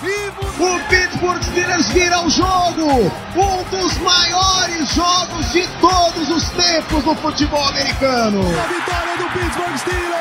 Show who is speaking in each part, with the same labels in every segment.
Speaker 1: vivo!
Speaker 2: O Pittsburgh Steelers vira o jogo! Um dos maiores jogos de todos os tempos no futebol americano!
Speaker 1: A vitória do Pittsburgh Steelers!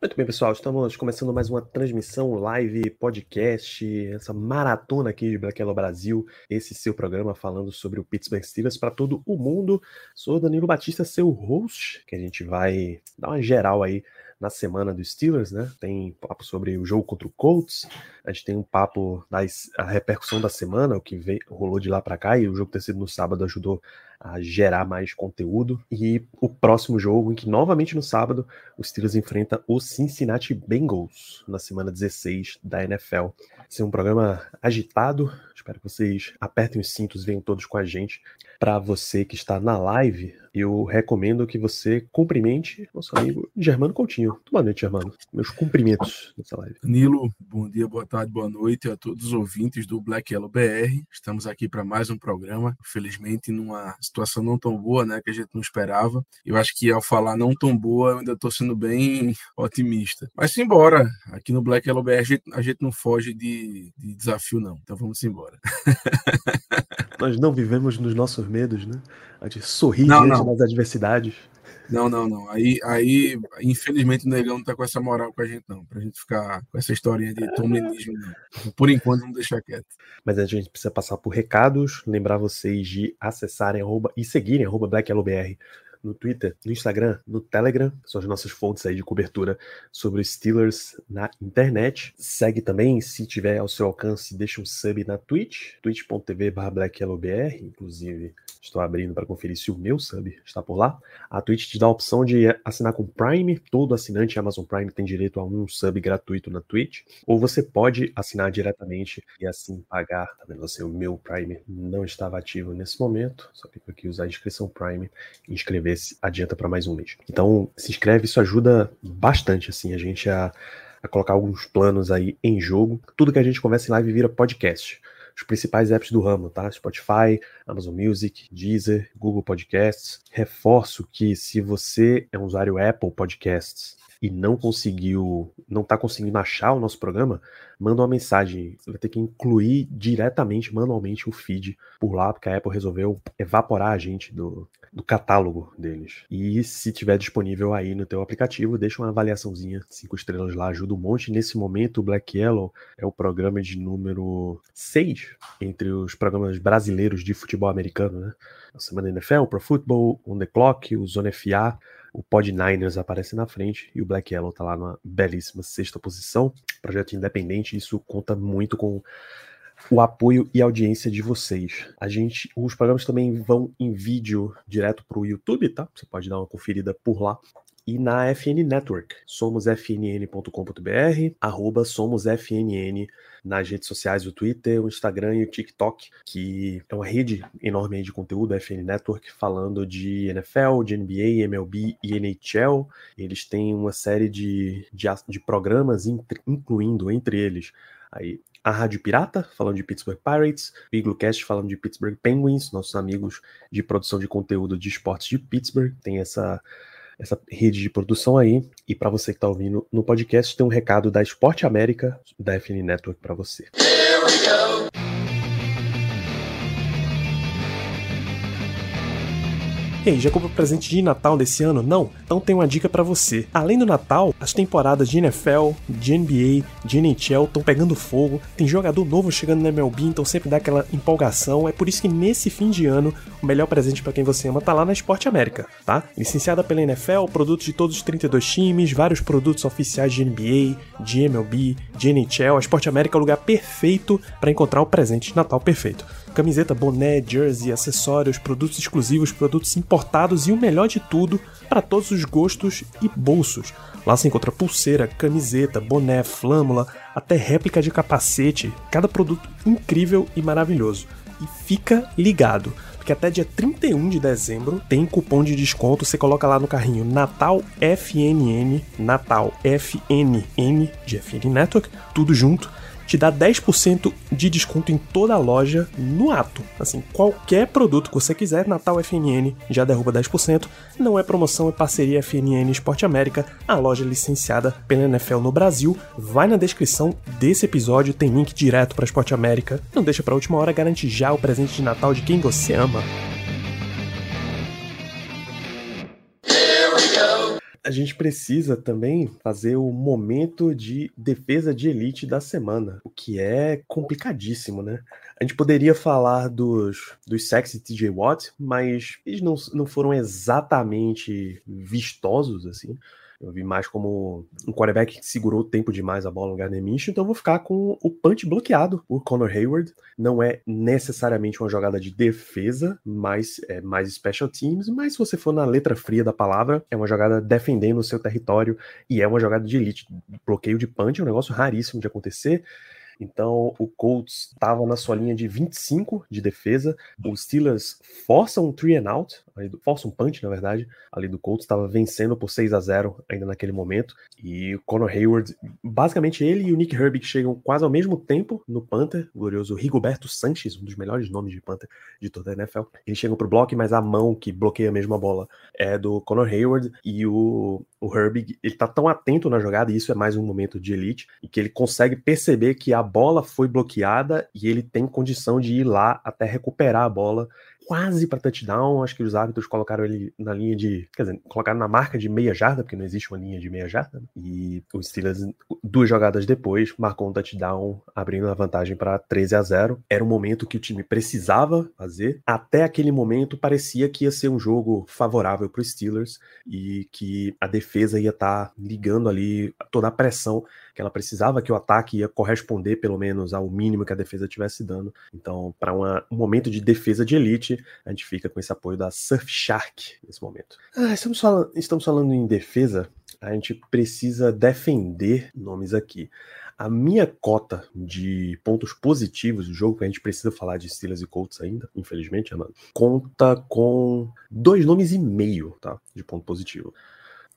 Speaker 3: Muito bem, pessoal, estamos começando mais uma transmissão live, podcast, essa maratona aqui de Black Yellow Brasil, esse seu programa falando sobre o Pittsburgh Steelers para todo o mundo. Sou Danilo Batista, seu host, que a gente vai dar uma geral aí na semana dos Steelers, né? Tem papo sobre o jogo contra o Colts, a gente tem um papo da repercussão da semana, o que veio, rolou de lá para cá, e o jogo ter sido no sábado ajudou a gerar mais conteúdo. E o próximo jogo, em que novamente no sábado, os Steelers enfrenta o Cincinnati Bengals na semana 16 da NFL. Ser um programa agitado. Espero que vocês apertem os cintos, venham todos com a gente. Para você que está na live, eu recomendo que você cumprimente nosso amigo Germano Coutinho. Boa noite, Germano. Meus cumprimentos nessa live.
Speaker 4: Danilo, bom dia, boa tarde, boa noite a todos os ouvintes do Black Yellow BR. Estamos aqui para mais um programa, felizmente numa situação não tão boa, né, que a gente não esperava. Eu acho que ao falar não tão boa, eu ainda estou sendo bem otimista. Mas embora, aqui no Black Yellow BR a gente, a gente não foge de, de desafio não. Então vamos embora.
Speaker 3: Nós não vivemos nos nossos medos, né? A gente sorri
Speaker 4: Não,
Speaker 3: diante
Speaker 4: não.
Speaker 3: das adversidades.
Speaker 4: Não, não, não. Aí, aí, infelizmente, o Negão não tá com essa moral com a gente, não. Pra gente ficar com essa historinha de tomlinismo, não. Por enquanto, vamos deixar quieto.
Speaker 3: Mas a gente precisa passar por recados, lembrar vocês de acessarem arroba, e seguirem arroba no Twitter, no Instagram, no Telegram, são as nossas fontes aí de cobertura sobre os Steelers na internet. Segue também, se tiver ao seu alcance, deixa um sub na Twitch, twitch.tv BlackYellowBR, inclusive estou abrindo para conferir se o meu sub está por lá. A Twitch te dá a opção de assinar com Prime, todo assinante Amazon Prime tem direito a um sub gratuito na Twitch, ou você pode assinar diretamente e assim pagar. Tá vendo você, o meu Prime não estava ativo nesse momento, só clico aqui usar a inscrição Prime e inscrever-se adianta para mais um mês. Então, se inscreve, isso ajuda bastante assim a gente a, a colocar alguns planos aí em jogo. Tudo que a gente conversa em live vira podcast os principais apps do ramo, tá? Spotify, Amazon Music, Deezer, Google Podcasts. Reforço que se você é um usuário Apple Podcasts e não conseguiu, não está conseguindo achar o nosso programa, manda uma mensagem. Você vai ter que incluir diretamente, manualmente, o feed por lá, porque a Apple resolveu evaporar a gente do, do catálogo deles. E se tiver disponível aí no teu aplicativo, deixa uma avaliaçãozinha, cinco estrelas lá, ajuda um monte. Nesse momento, o Black Yellow é o programa de número 6 entre os programas brasileiros de futebol americano, né? A Semana NFL, Pro Football, On The Clock, o Zona FA, o Pod Niners aparece na frente e o Black Yellow tá lá na belíssima sexta posição. Projeto independente, isso conta muito com o apoio e audiência de vocês. A gente, os programas também vão em vídeo direto para o YouTube, tá? Você pode dar uma conferida por lá. E na FN Network, somosfnn.com.br, arroba somosfnn nas redes sociais, o Twitter, o Instagram e o TikTok, que é uma rede enorme de conteúdo, a FN Network, falando de NFL, de NBA, MLB e NHL. Eles têm uma série de, de, de programas, incluindo entre eles aí a Rádio Pirata, falando de Pittsburgh Pirates, o Iglocast falando de Pittsburgh Penguins, nossos amigos de produção de conteúdo de esportes de Pittsburgh, tem essa essa rede de produção aí. E para você que está ouvindo no podcast, tem um recado da Esporte América, da FN Network para você. E aí, já comprou presente de Natal desse ano? Não? Então tem uma dica para você. Além do Natal, as temporadas de NFL, de NBA, de NHL estão pegando fogo. Tem jogador novo chegando na MLB, então sempre dá aquela empolgação. É por isso que nesse fim de ano, o melhor presente para quem você ama tá lá na Esporte América, tá? Licenciada pela NFL, produtos de todos os 32 times, vários produtos oficiais de NBA, de MLB, de NHL. A Esporte América é o lugar perfeito para encontrar o presente de Natal perfeito camiseta, boné, jersey, acessórios, produtos exclusivos, produtos importados e o melhor de tudo, para todos os gostos e bolsos. Lá você encontra pulseira, camiseta, boné, flâmula, até réplica de capacete, cada produto incrível e maravilhoso. E fica ligado, porque até dia 31 de dezembro tem cupom de desconto, você coloca lá no carrinho Natal FNN, Natal FNN de FN Network, tudo junto te dá 10% de desconto em toda a loja no ato. Assim, qualquer produto que você quiser, Natal FNN já derruba 10%. Não é promoção, é parceria FNN Esporte América, a loja licenciada pela NFL no Brasil. Vai na descrição desse episódio, tem link direto para Esporte América. Não deixa para última hora, garante já o presente de Natal de quem você ama. A gente precisa também fazer o momento de defesa de elite da semana, o que é complicadíssimo, né? A gente poderia falar dos, dos sexy TJ Watt, mas eles não, não foram exatamente vistosos, assim. Eu vi mais como um quarterback que segurou o tempo demais a bola no Gardner Minshew, então vou ficar com o punch bloqueado por Connor Hayward. Não é necessariamente uma jogada de defesa, mas é mais special teams, mas se você for na letra fria da palavra, é uma jogada defendendo o seu território e é uma jogada de elite. Bloqueio de punch é um negócio raríssimo de acontecer. Então o Colts estava na sua linha de 25 de defesa. Os Steelers forçam um three and out, forçam um punch, na verdade. Ali do Colts estava vencendo por 6 a 0 ainda naquele momento. E o Conor Hayward, basicamente ele e o Nick Herbig chegam quase ao mesmo tempo no Panther, o glorioso Rigoberto Sanches, um dos melhores nomes de Panther de toda a NFL. Eles chegam pro bloco, mas a mão que bloqueia a bola é do Conor Hayward e o, o Herbig, ele tá tão atento na jogada, e isso é mais um momento de elite, e que ele consegue perceber que a bola foi bloqueada e ele tem condição de ir lá até recuperar a bola quase para touchdown. Acho que os árbitros colocaram ele na linha de. Quer dizer, colocaram na marca de meia jarda, porque não existe uma linha de meia jarda. Né? E o Steelers, duas jogadas depois, marcou um touchdown, abrindo a vantagem para 13 a 0. Era um momento que o time precisava fazer. Até aquele momento, parecia que ia ser um jogo favorável para os Steelers e que a defesa ia estar tá ligando ali toda a pressão que ela precisava que o ataque ia corresponder pelo menos ao mínimo que a defesa estivesse dando. Então, para um momento de defesa de elite, a gente fica com esse apoio da Surfshark nesse momento. Ah, estamos, falando, estamos falando em defesa, a gente precisa defender nomes aqui. A minha cota de pontos positivos do jogo, que a gente precisa falar de Steelers e Colts ainda, infelizmente, Amado, conta com dois nomes e meio, tá? De ponto positivo.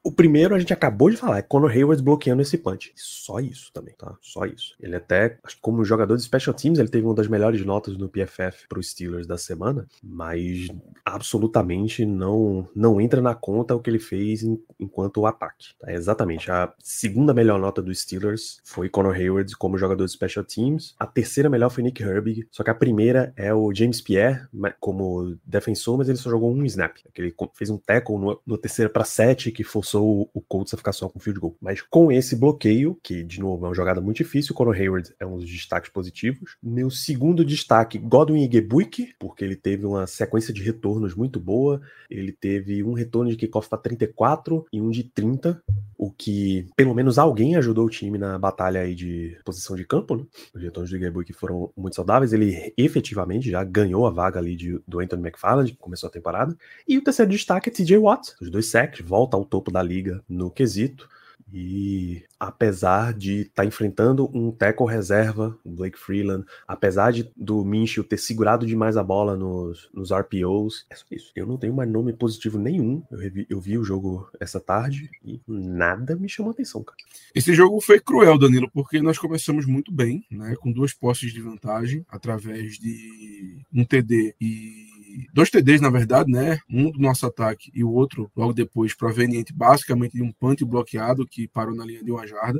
Speaker 3: O primeiro a gente acabou de falar, é Conor Hayward bloqueando esse punch. Só isso também, tá? Só isso. Ele até, acho que como jogador de special teams, ele teve uma das melhores notas no PFF para os Steelers da semana, mas absolutamente não não entra na conta o que ele fez em, enquanto o ataque. Tá? Exatamente. A segunda melhor nota dos Steelers foi Conor Hayward como jogador de special teams. A terceira melhor foi Nick Herbig, só que a primeira é o James Pierre como defensor, mas ele só jogou um snap. Ele fez um tackle no, no terceira para sete que forçou forçou o Colts a ficar só com field goal. Mas com esse bloqueio, que de novo é uma jogada muito difícil, o Conor Hayward é um dos destaques positivos. Meu segundo destaque, Godwin Igebuik, porque ele teve uma sequência de retornos muito boa. Ele teve um retorno de kickoff para 34 e um de 30, o que pelo menos alguém ajudou o time na batalha aí de posição de campo, né? Os retornos do Igebuik foram muito saudáveis. Ele efetivamente já ganhou a vaga ali de, do Anthony McFarland, que começou a temporada. E o terceiro destaque é TJ Watt, os dois sacks, volta ao topo da da liga no quesito. E apesar de estar tá enfrentando um tackle reserva, Blake Freeland, apesar de, do Minshew ter segurado demais a bola nos, nos RPOs, é só isso. Eu não tenho mais nome positivo nenhum. Eu, revi, eu vi o jogo essa tarde e nada me chamou atenção, cara.
Speaker 4: Esse jogo foi cruel, Danilo, porque nós começamos muito bem, né? Com duas posses de vantagem, através de um TD e dois TDs, na verdade, né? Um do nosso ataque e o outro logo depois proveniente basicamente de um punch bloqueado que parou na linha de uma jarda.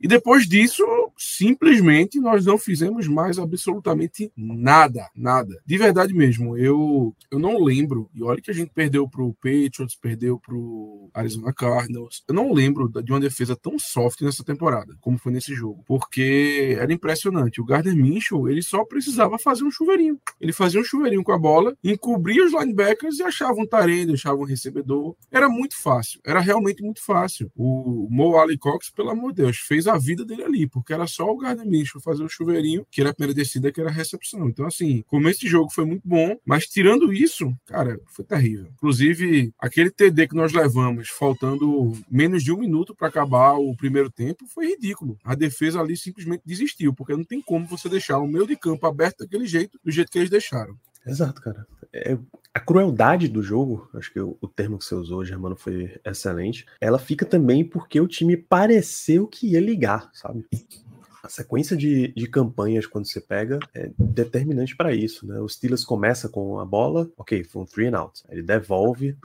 Speaker 4: E depois disso, simplesmente nós não fizemos mais absolutamente nada, nada. De verdade mesmo, eu eu não lembro. E olha que a gente perdeu pro Patriots, perdeu pro Arizona Cardinals. Eu não lembro de uma defesa tão soft nessa temporada, como foi nesse jogo, porque era impressionante. O Gardner Minshew, ele só precisava fazer um chuveirinho. Ele fazia um chuveirinho com a bola, cobria os linebackers e achava um tarende, achava um recebedor. Era muito fácil, era realmente muito fácil. O Mo Ali Cox, pelo amor de Deus, fez a vida dele ali, porque era só o Gardner Minshew fazer o chuveirinho, que era a primeira descida, que era a recepção. Então, assim, começo de jogo foi muito bom, mas tirando isso, cara, foi terrível. Inclusive, aquele TD que nós levamos, faltando menos de um minuto para acabar o primeiro tempo, foi ridículo. A defesa ali simplesmente desistiu, porque não tem como você deixar o meio de campo aberto daquele jeito, do jeito que eles deixaram.
Speaker 3: Exato, cara. É, a crueldade do jogo, acho que o, o, termo que você usou, Germano, foi excelente. Ela fica também porque o time pareceu que ia ligar, sabe? A sequência de, de campanhas, quando você pega, é determinante para isso, né? O Steelers começa com a bola, ok, foi um three and out. Ele devolve,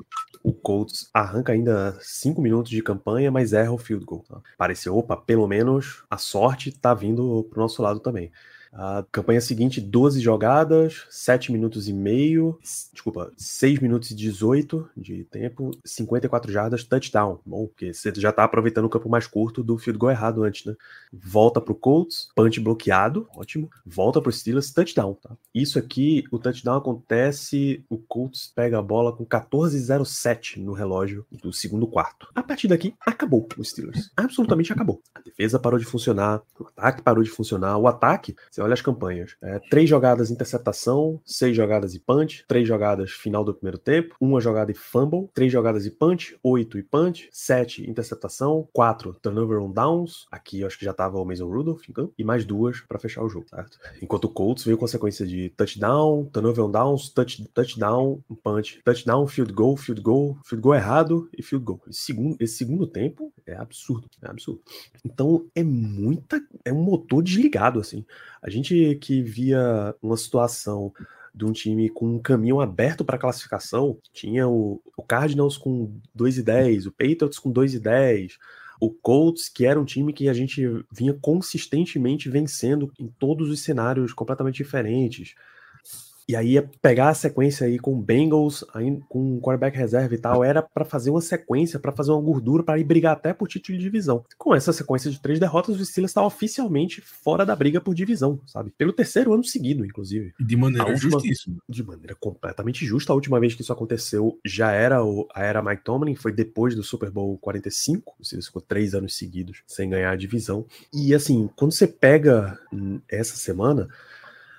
Speaker 3: o Colts arranca ainda cinco minutos de campanha, mas erra o field goal. Tá? Pareceu, opa, pelo menos a sorte tá vindo pro nosso lado também. A campanha seguinte, 12 jogadas, 7 minutos e meio, desculpa, 6 minutos e 18 de tempo, 54 jardas, touchdown. Bom, porque você já tá aproveitando o campo mais curto do field goal errado antes, né? Volta pro Colts, punch bloqueado, ótimo. Volta pro Steelers, touchdown, tá? Isso aqui, o touchdown acontece, o Colts pega a bola com 14:07 no relógio do segundo quarto. A partir daqui, acabou o Steelers. Absolutamente acabou. A defesa parou de funcionar, o ataque parou de funcionar. O ataque, você olha as campanhas. É, três jogadas interceptação, seis jogadas e punch, três jogadas final do primeiro tempo, uma jogada e fumble, três jogadas e punch, oito e punch, sete interceptação, quatro turnover on downs, aqui eu acho que já tava o Mason Rudolph em e mais duas para fechar o jogo, certo? Enquanto o Colts veio com a sequência de touchdown, turnover on downs, touch, touchdown, punch, touchdown, field goal, field goal, field goal errado e field goal. Esse segundo, esse segundo tempo é absurdo, é absurdo. Então é muita, é um motor desligado assim. A gente que via uma situação de um time com um caminho aberto para classificação, tinha o, o Cardinals com 2 e 10, o Patriots com 2 e 10, o Colts, que era um time que a gente vinha consistentemente vencendo em todos os cenários completamente diferentes. E aí pegar a sequência aí com Bengals, aí, com quarterback reserva e tal, era para fazer uma sequência, para fazer uma gordura, para ir brigar até por título de divisão. Com essa sequência de três derrotas, o Steelers está oficialmente fora da briga por divisão, sabe? Pelo terceiro ano seguido, inclusive.
Speaker 4: De maneira última, justíssima.
Speaker 3: De maneira completamente justa. A última vez que isso aconteceu já era o, a era Mike Tomlin, foi depois do Super Bowl 45, o Steelers ficou três anos seguidos sem ganhar a divisão. E assim, quando você pega essa semana,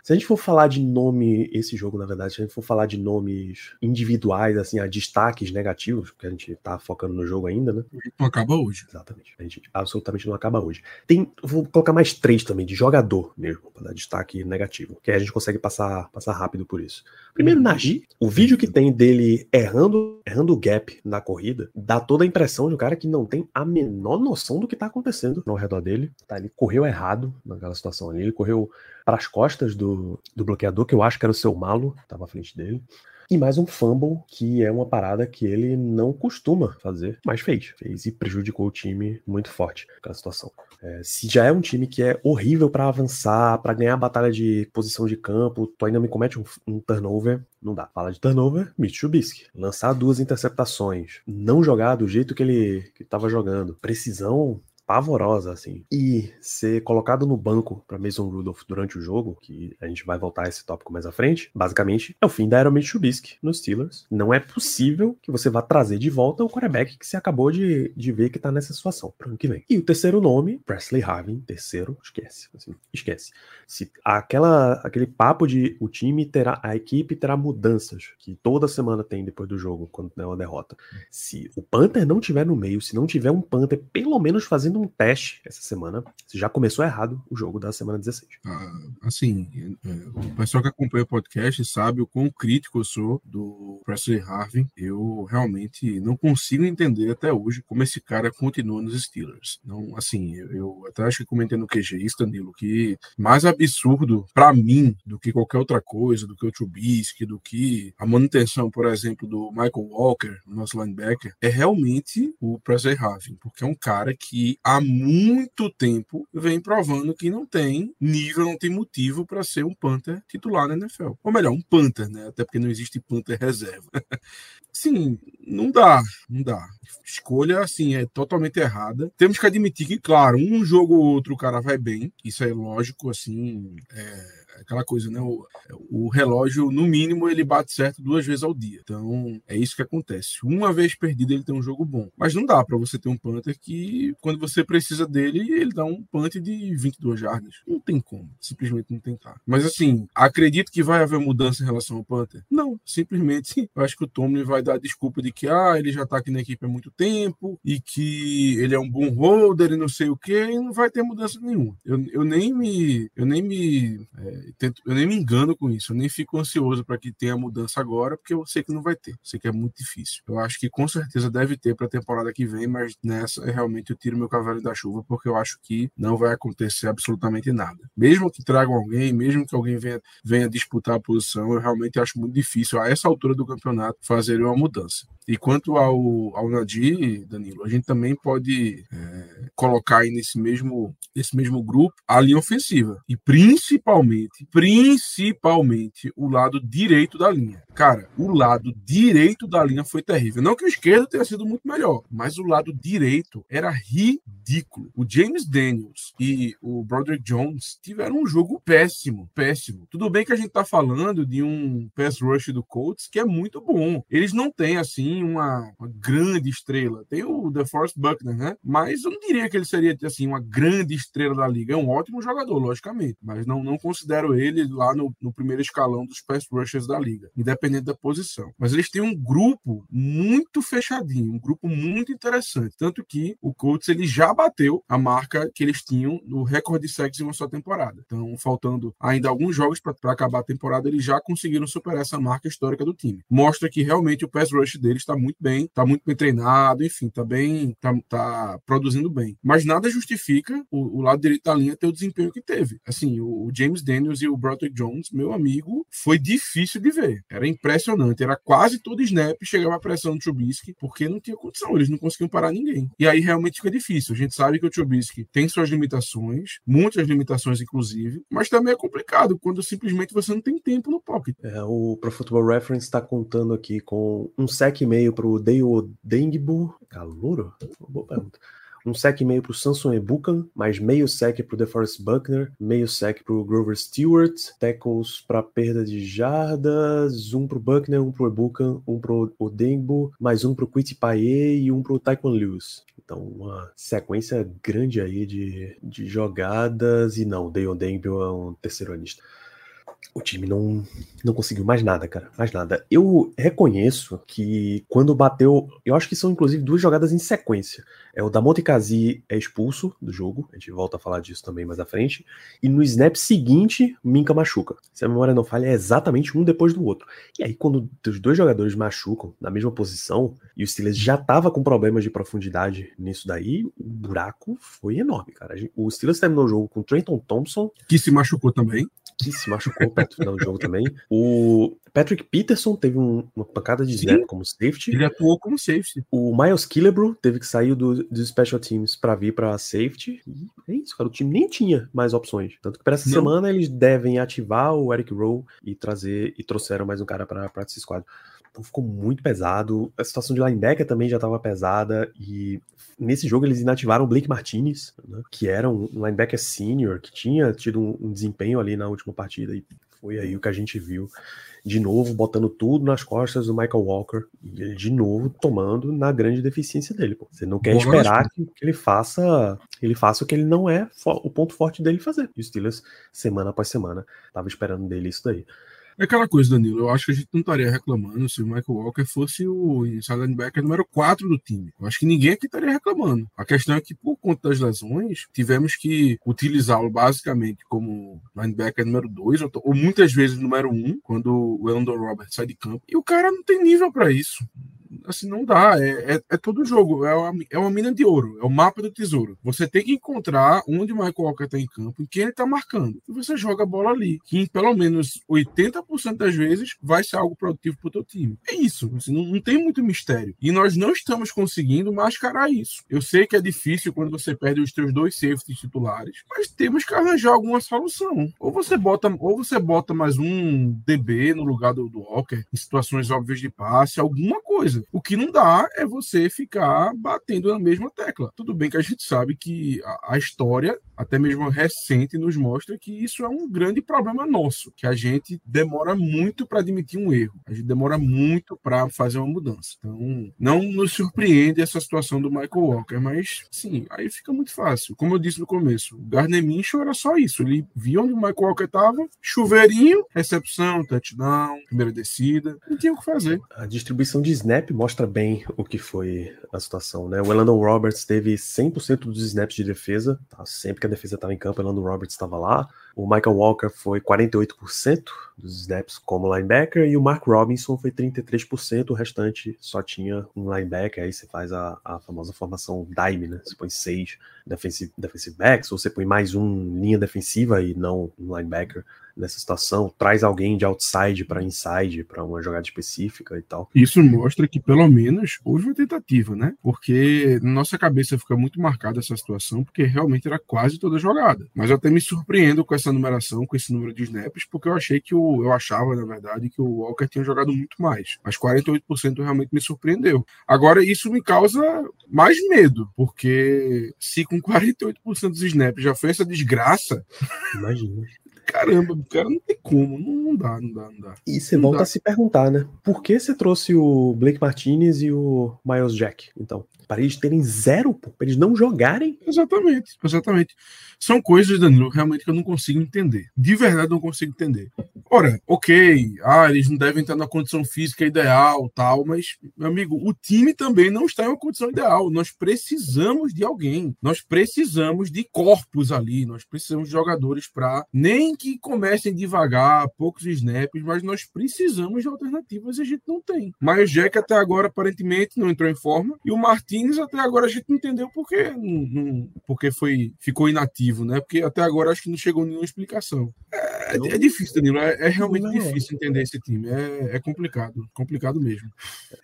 Speaker 3: se a gente for falar de nome, esse jogo, na verdade, se a gente for falar de nomes individuais, assim, a destaques negativos, porque a gente tá focando no jogo ainda, né?
Speaker 4: Não acaba hoje.
Speaker 3: Exatamente. A gente absolutamente não acaba hoje. Tem, vou colocar mais três também, de jogador mesmo, para dar destaque negativo, que aí a gente consegue passar, passar rápido por isso. Primeiro, Najee, o vídeo que tem dele errando, errando o gap na corrida, dá toda a impressão de um cara que não tem a menor noção do que tá acontecendo ao redor dele. Tá, ele correu errado naquela situação ali, ele correu para as costas do, do bloqueador, que eu acho que era o seu malo, estava à frente dele. E mais um fumble, que é uma parada que ele não costuma fazer, mas fez. Fez e prejudicou o time muito forte aquela situação. É, se já é um time que é horrível para avançar, para ganhar a batalha de posição de campo, tu ainda me comete um, um turnover, não dá. Fala de turnover, Mitch Trubisky. Lançar duas interceptações, não jogar do jeito que ele estava jogando, precisão pavorosa, assim. E ser colocado no banco para Mason Rudolph durante o jogo, que a gente vai voltar a esse tópico mais à frente, basicamente é o fim da era Mitch nos Steelers. Não é possível que você vá trazer de volta o quarterback que você acabou de, de ver que tá nessa situação pro ano que vem. E o terceiro nome, Presley Harvin, terceiro, esquece, assim, esquece. Se aquela, aquele papo de o time terá, a equipe terá mudanças, que toda semana tem depois do jogo, quando é uma derrota. Se o Panther não tiver no meio, se não tiver um Panther pelo menos fazendo um teste essa semana. Já começou errado o jogo da semana 16.
Speaker 4: Ah, assim, é, o pessoal que acompanha o podcast sabe o quão crítico eu sou do Presley Harvin. Eu realmente não consigo entender até hoje como esse cara continua nos Steelers. Não, assim, eu, eu até acho que comentei no QG isso, Danilo, que mais absurdo para mim do que qualquer outra coisa, do que o Trubisky, do que a manutenção, por exemplo, do Michael Walker, nosso linebacker, é realmente o Presley Harvin, porque é um cara que há muito tempo vem provando que não tem nível, não tem motivo para ser um Panther titular na NFL. Ou melhor, um Panther, né? Até porque não existe Panther reserva. Sim, não dá, não dá. Escolha, assim, é totalmente errada. Temos que admitir que, claro, um jogo ou outro o cara vai bem, isso é lógico, assim, é aquela coisa, né? O, o, relógio, no mínimo, ele bate certo duas vezes ao dia. Então, é isso que acontece. Uma vez perdido, ele tem um jogo bom. Mas não dá para você ter um Panther que, quando você precisa dele, ele dá um punter de 22 jardas. Não tem como. Simplesmente não como. Mas, assim, acredito que vai haver mudança em relação ao Panther? Não. Simplesmente, eu acho que o Tomlin vai dar desculpa de que, ah, ele já tá aqui na equipe há muito tempo e que ele é um bom holder e não sei o que, e não vai ter mudança nenhuma. Eu, eu nem me. Eu nem me. É, tento, eu nem me engano com isso, eu nem fico ansioso para que tenha mudança agora, porque eu sei que não vai ter, sei que é muito difícil. Eu acho que com certeza deve ter para a temporada que vem, mas nessa realmente eu tiro meu cavalo da chuva, porque eu acho que não vai acontecer absolutamente nada. Mesmo que tragam alguém, mesmo que alguém venha, venha disputar a posição, eu realmente acho muito difícil, a essa altura do campeonato, fazer uma mudança. E quanto ao, ao Nadir, Danilo, a gente também pode é, colocar aí nesse mesmo, nesse mesmo grupo a linha ofensiva. E principalmente, principalmente o lado direito da linha. Cara, o lado direito da linha foi terrível. Não que o esquerdo tenha sido muito melhor, mas o lado direito era ridículo. O James Daniels e o Broderick Jones tiveram um jogo péssimo, péssimo. Tudo bem que a gente tá falando de um pass rush do Colts que é muito bom. Eles não têm, assim, uma, uma grande estrela. Tem o The Force Buckner, né? Mas eu não diria que ele seria, assim, uma grande estrela da liga. É um ótimo jogador, logicamente, mas não, não considero ele lá no, no primeiro escalão dos pass rushers da liga. Independente da posição. Mas eles têm um grupo muito fechadinho, um grupo muito interessante. Tanto que o Colts ele já bateu a marca que eles tinham no recorde de sacks em uma só temporada. Então, faltando ainda alguns jogos para acabar a temporada, eles já conseguiram superar essa marca histórica do time. Mostra que realmente o pass rush deles está muito bem, está muito bem treinado, enfim, está bem, tá, tá, produzindo bem. Mas nada justifica o, o, lado direito da linha ter o desempenho que teve. Assim, o, o James Daniels e o Broderick Jones, meu amigo, foi difícil de ver. Era impressionante. Era quase todo snap, chegava a pressão do Trubisky, porque não tinha condição, eles não conseguiam parar ninguém. E aí realmente fica difícil. A gente sabe que o Trubisky tem suas limitações, muitas limitações, inclusive, mas também é complicado quando simplesmente você não tem tempo no pocket.
Speaker 3: É, o Pro Football Reference está contando aqui com um sec e meio para o Dale Dengbu. Calouro? Boa pergunta um sec e meio pro Samson Ebukan, mais meio sec pro DeForest Buckner, meio sec pro Grover Stewart, tackles para perda de jardas, um pro Buckner, um pro Ebukan, um pro Odembo, mais um pro Quit Paye e um pro Taekwon Lewis. Então, uma sequência grande aí de, de jogadas, e não, Dale Odembo é um terceiro anista o time não, não conseguiu mais nada, cara. Mais nada. Eu reconheço que quando bateu. Eu acho que são inclusive duas jogadas em sequência. É o Damonte Kazi é expulso do jogo. A gente volta a falar disso também mais à frente. E no snap seguinte, Minka machuca. Se a memória não falha, é exatamente um depois do outro. E aí, quando os dois jogadores machucam na mesma posição, e o Steelers já tava com problemas de profundidade nisso daí, o buraco foi enorme, cara. O Steelers terminou o jogo com Trenton Thompson.
Speaker 4: Que se machucou também
Speaker 3: que se machucou perto do final do jogo também. O Patrick Peterson teve um, uma pancada de snap como safety.
Speaker 4: Ele atuou como safety.
Speaker 3: O Miles Killebrew teve que sair do, dos special teams para vir para safety. E é isso, cara. O time nem tinha mais opções. Tanto que para essa Não. semana eles devem ativar o Eric Rowe e trazer e trouxeram mais um cara para practice squad. Então ficou muito pesado. A situação de linebacker também já estava pesada. E nesse jogo eles inativaram o Blake Martinez, né, que era um linebacker senior, que tinha tido um, um, desempenho ali na última partida. E foi aí o que a gente viu. De novo, botando tudo nas costas do Michael Walker. E ele, de novo, tomando na grande deficiência dele. Pô. Você não quer Boa esperar que, que, ele faça ele faça o que ele não é o ponto forte dele fazer. E o Steelers, semana após semana, tava esperando dele isso daí.
Speaker 4: É aquela coisa, Danilo. Eu acho que a gente não estaria reclamando se o Michael Walker fosse o inside linebacker número 4 do time. Eu acho que ninguém aqui estaria reclamando. A questão é que, por conta das lesões, tivemos que utilizá-lo basicamente como linebacker número 2, ou, ou, muitas vezes número 1, um, quando o Elandon Roberts sai de campo. E o cara não tem nível para isso assim, não dá. É, é, é, todo jogo. É uma, é uma mina de ouro. É o mapa do tesouro. Você tem que encontrar onde o Michael Walker está em campo, em quem ele está marcando. E você joga a bola ali. Que em pelo menos 80% das vezes vai ser algo produtivo para o teu time. É isso. Assim, não, não tem muito mistério. E nós não estamos conseguindo mascarar isso. Eu sei que é difícil quando você perde os teus dois safeties titulares, mas temos que arranjar alguma solução. Ou você bota, ou você bota mais um DB no lugar do, do Walker, em situações óbvias de passe, alguma coisa. O que não dá é você ficar batendo na mesma tecla. Tudo bem que a gente sabe que a, a história, até mesmo recente, nos mostra que isso é um grande problema nosso, que a gente demora muito para admitir um erro, a gente demora muito para fazer uma mudança. Então, não nos surpreende essa situação do Michael Walker, mas sim, aí fica muito fácil. Como eu disse no começo, o Gardner Minshew era só isso, ele via onde o Michael Walker estava, chuveirinho, recepção, touchdown, primeira descida, não tinha o que fazer.
Speaker 3: A distribuição de snap mostra bem o que foi a situação, né? O Elandon Roberts teve 100% dos snaps de defesa, tá? sempre que a defesa estava em campo, o Elandon Roberts estava lá. O Michael Walker foi 48% dos snaps como linebacker e o Mark Robinson foi 33%, o restante só tinha um linebacker, aí você faz a, a famosa formação dime, né? Você põe seis defensive, defensive backs, ou você põe mais um linha defensiva e não um linebacker nessa situação, traz alguém de outside para inside, para uma jogada específica e tal.
Speaker 4: Isso mostra que pelo menos houve uma tentativa, né? Porque na nossa cabeça fica muito marcada essa situação, porque realmente era quase toda jogada. Mas eu até me surpreendo com essa numeração, com esse número de snaps, porque eu achei que o eu achava, na verdade, que o Walker tinha jogado muito mais. Mas 48% realmente me surpreendeu. Agora isso me causa mais medo, porque se com 48% dos snaps já foi essa desgraça,
Speaker 3: imagina
Speaker 4: caramba, cara, não tem como, não, dá, não dá, não dá.
Speaker 3: E você volta dá. a se perguntar, né? Por que você trouxe o Blake Martinez e o Miles Jack, então? Para eles terem zero, para eles não jogarem?
Speaker 4: Exatamente, exatamente. São coisas, Danilo, realmente que eu não consigo entender. De verdade, não consigo entender. Ora, ok, ah, eles não devem estar na condição física ideal, tal, mas, meu amigo, o time também não está em uma condição ideal. Nós precisamos de alguém, nós precisamos de corpos ali, nós precisamos de jogadores para nem que comecem devagar, poucos snaps, mas nós precisamos de alternativas e a gente não tem. Mas o Jack até agora aparentemente não entrou em forma e o Martins até agora a gente não entendeu por que, não, porque foi, ficou inativo, né? Porque até agora acho que não chegou nenhuma explicação. É, é difícil, Danilo. É, é realmente não. difícil entender esse time. É, é complicado, complicado mesmo.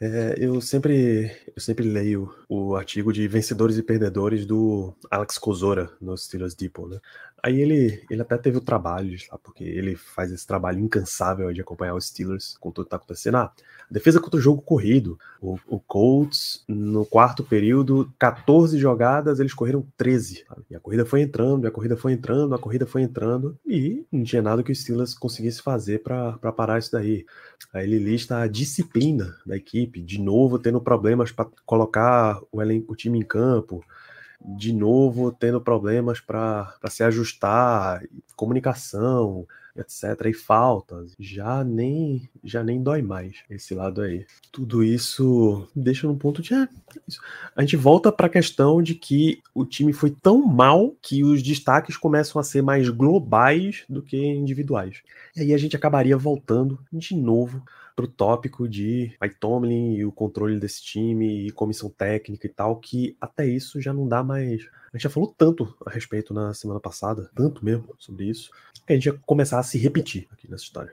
Speaker 3: É, eu sempre eu sempre leio o artigo de vencedores e perdedores do Alex Kozora no Steelers Depot, né? Aí ele, ele até teve o trabalho, porque ele faz esse trabalho incansável de acompanhar os Steelers com tudo que tá acontecendo. Ah, defesa contra o jogo corrido. O, o, Colts, no quarto período, 14 jogadas, eles correram 13. Sabe? E a corrida foi entrando, a corrida foi entrando, a corrida foi entrando, e não tinha nada que o Steelers conseguisse fazer para parar isso daí. Aí ele lista a disciplina da equipe, de novo tendo problemas para colocar o, elenco, o time em campo de novo tendo problemas para se ajustar, comunicação, etc. E faltas, já nem já nem dói mais esse lado aí. Tudo isso deixa num ponto de. É, a gente volta para a questão de que o time foi tão mal que os destaques começam a ser mais globais do que individuais. E aí a gente acabaria voltando de novo para o tópico de Mike Tomlin e o controle desse time e comissão técnica e tal, que até isso já não dá mais. A gente já falou tanto a respeito na semana passada, tanto mesmo sobre isso, que a gente ia começar a se repetir aqui nessa história.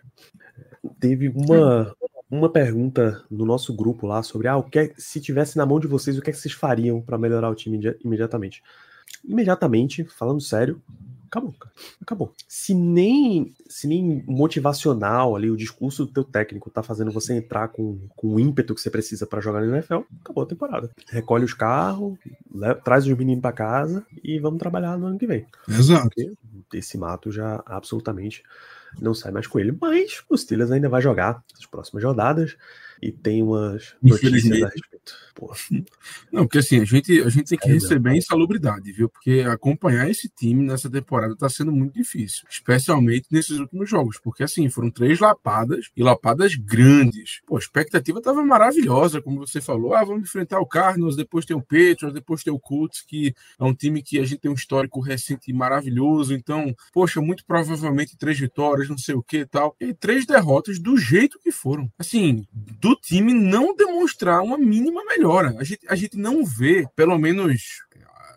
Speaker 3: Teve uma, uma pergunta no nosso grupo lá sobre ah, o que é, se tivesse na mão de vocês, o que, é que vocês fariam para melhorar o time imediatamente? Imediatamente, falando sério, Acabou, cara. Acabou. Se nem, se nem motivacional ali, o discurso do teu técnico tá fazendo você entrar com, com o ímpeto que você precisa para jogar no NFL, acabou a temporada. Recolhe os carros, leva, traz os meninos para casa e vamos trabalhar no ano que vem.
Speaker 4: Exato.
Speaker 3: Porque esse mato já absolutamente não sai mais com ele. Mas o Steelers ainda vai jogar as próximas rodadas e tem umas notícias a respeito.
Speaker 4: Não, porque assim, a gente, a gente tem que é receber insalubridade, viu? Porque acompanhar esse time nessa temporada tá sendo muito difícil, especialmente nesses últimos jogos, porque assim, foram três lapadas e lapadas grandes. Pô, a expectativa tava maravilhosa, como você falou. Ah, vamos enfrentar o Cardinals, depois tem o Patriots, depois tem o Colts, que é um time que a gente tem um histórico recente maravilhoso. Então, poxa, muito provavelmente três vitórias, não sei o que e tal. E três derrotas do jeito que foram. Assim, do time não demonstrar uma mínima melhora. A gente, a gente não vê, pelo menos